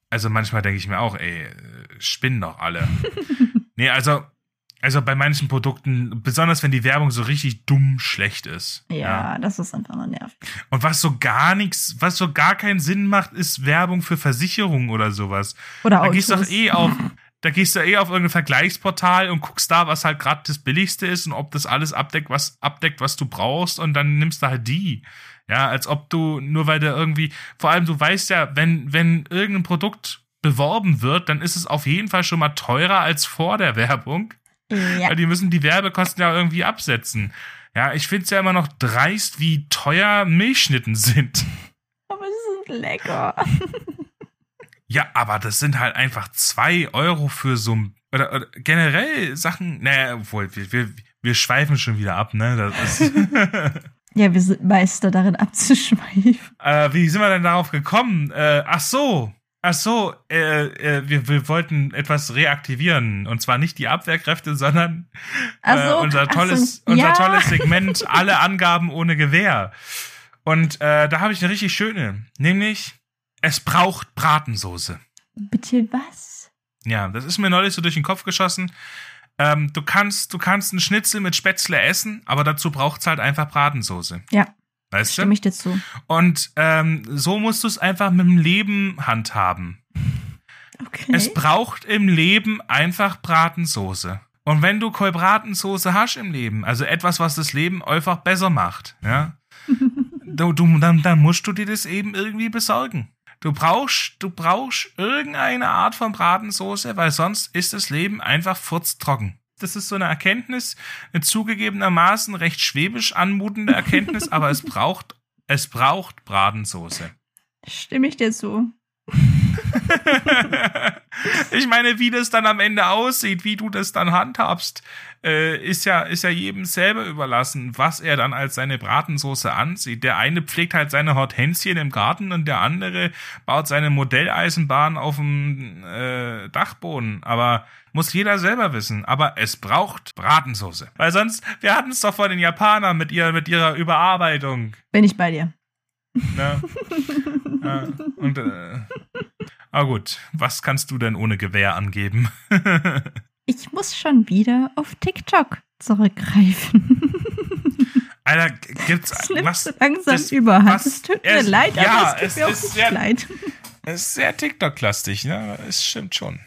A: also manchmal denke ich mir auch, ey, spinnen doch alle. [laughs] nee, also also bei manchen Produkten, besonders wenn die Werbung so richtig dumm schlecht ist.
B: Ja, ja. das ist einfach nur nervig.
A: Und was so gar nichts, was so gar keinen Sinn macht, ist Werbung für Versicherungen oder sowas.
B: Oder
A: da
B: Autos.
A: gehst du doch eh auf, da gehst du eh auf irgendein Vergleichsportal und guckst da, was halt gerade das billigste ist und ob das alles abdeckt, was abdeckt, was du brauchst und dann nimmst du halt die. Ja, als ob du nur weil der irgendwie, vor allem du weißt ja, wenn wenn irgendein Produkt beworben wird, dann ist es auf jeden Fall schon mal teurer als vor der Werbung. Ja. Weil die müssen die Werbekosten ja irgendwie absetzen. Ja, ich finde es ja immer noch dreist, wie teuer Milchschnitten sind.
B: Aber sie sind lecker. [laughs]
A: ja, aber das sind halt einfach zwei Euro für so ein. Oder, oder generell Sachen. Naja, obwohl, wir, wir, wir schweifen schon wieder ab, ne? Das ist. [laughs]
B: ja, wir sind Meister darin abzuschweifen.
A: Äh, wie sind wir denn darauf gekommen? Äh, ach so, Ach so, äh, äh, wir, wir wollten etwas reaktivieren und zwar nicht die Abwehrkräfte, sondern äh, so, unser tolles so, ja. unser tolles Segment alle Angaben ohne Gewehr. Und äh, da habe ich eine richtig schöne, nämlich es braucht Bratensoße.
B: Bitte was?
A: Ja, das ist mir neulich so durch den Kopf geschossen. Ähm, du kannst du kannst einen Schnitzel mit Spätzle essen, aber dazu braucht's halt einfach Bratensoße.
B: Ja.
A: Weißt
B: Stimme ich dir zu.
A: Und ähm, so musst du es einfach mit dem Leben handhaben.
B: Okay.
A: Es braucht im Leben einfach Bratensoße. Und wenn du Bratensoße hast im Leben, also etwas, was das Leben einfach besser macht, ja, [laughs] du, du, dann, dann musst du dir das eben irgendwie besorgen. Du brauchst, du brauchst irgendeine Art von Bratensoße, weil sonst ist das Leben einfach furztrocken das ist so eine Erkenntnis, eine zugegebenermaßen recht schwäbisch anmutende Erkenntnis, aber es [laughs] braucht, es braucht Bratensoße.
B: Stimme ich dir zu. [laughs]
A: ich meine, wie das dann am Ende aussieht, wie du das dann handhabst, äh, ist ja ist ja jedem selber überlassen, was er dann als seine Bratensoße ansieht. Der eine pflegt halt seine Hortensien im Garten und der andere baut seine Modelleisenbahn auf dem äh, Dachboden. Aber muss jeder selber wissen. Aber es braucht Bratensoße, weil sonst wir hatten es doch vor den Japanern mit ihr mit ihrer Überarbeitung.
B: Bin ich bei dir.
A: Ne? [laughs] ja, und äh, ah gut, was kannst du denn ohne Gewehr angeben? [laughs]
B: ich muss schon wieder auf TikTok zurückgreifen.
A: Alter, gibt's
B: das was langsam das, überhand. Was, es tut mir es, leid,
A: ja,
B: aber es
A: tut mir auch
B: sehr, leid.
A: Es ist sehr TikTok-lastig, ne? Es stimmt schon.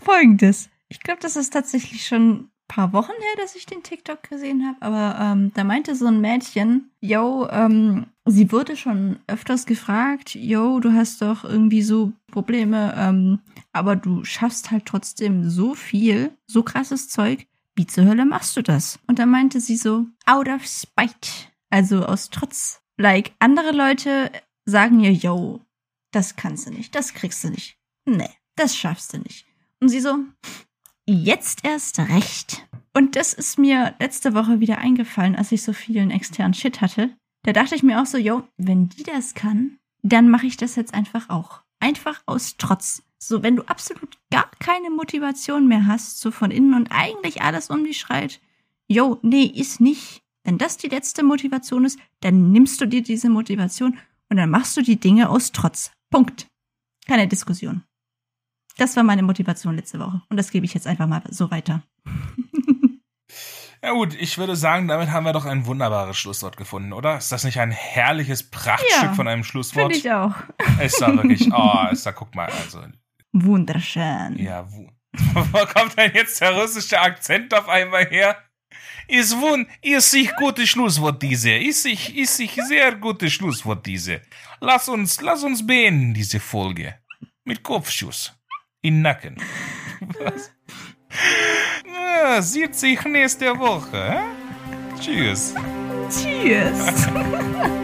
B: Folgendes. Ich glaube, das ist tatsächlich schon paar Wochen her, dass ich den TikTok gesehen habe, aber ähm, da meinte so ein Mädchen, yo, ähm, sie wurde schon öfters gefragt, yo, du hast doch irgendwie so Probleme, ähm, aber du schaffst halt trotzdem so viel, so krasses Zeug. Wie zur Hölle machst du das? Und da meinte sie so, out of spite, also aus Trotz. Like, andere Leute sagen ihr, yo, das kannst du nicht, das kriegst du nicht. Nee, das schaffst du nicht. Und sie so, Jetzt erst recht. Und das ist mir letzte Woche wieder eingefallen, als ich so vielen externen Shit hatte. Da dachte ich mir auch so, yo, wenn die das kann, dann mache ich das jetzt einfach auch. Einfach aus Trotz. So, wenn du absolut gar keine Motivation mehr hast, so von innen und eigentlich alles um dich schreit, yo, nee, ist nicht. Wenn das die letzte Motivation ist, dann nimmst du dir diese Motivation und dann machst du die Dinge aus Trotz. Punkt. Keine Diskussion. Das war meine Motivation letzte Woche. Und das gebe ich jetzt einfach mal so weiter. [laughs]
A: Ja gut, ich würde sagen, damit haben wir doch ein wunderbares Schlusswort gefunden, oder? Ist das nicht ein herrliches Prachtstück ja, von einem Schlusswort?
B: Finde ich auch.
A: Ist da wirklich, [laughs] oh, ist da, guck mal, also.
B: Wunderschön.
A: Ja, wo, [laughs] wo kommt denn jetzt der russische Akzent auf einmal her? Ist wun, ist sich gutes Schlusswort diese, ist sich, ist sich sehr gutes Schlusswort diese. Lass uns, lass uns beenden diese Folge. Mit Kopfschuss in Nacken. [laughs] Was? Ja, sieht sich nächste Woche. Tschüss.
B: Tschüss. [laughs]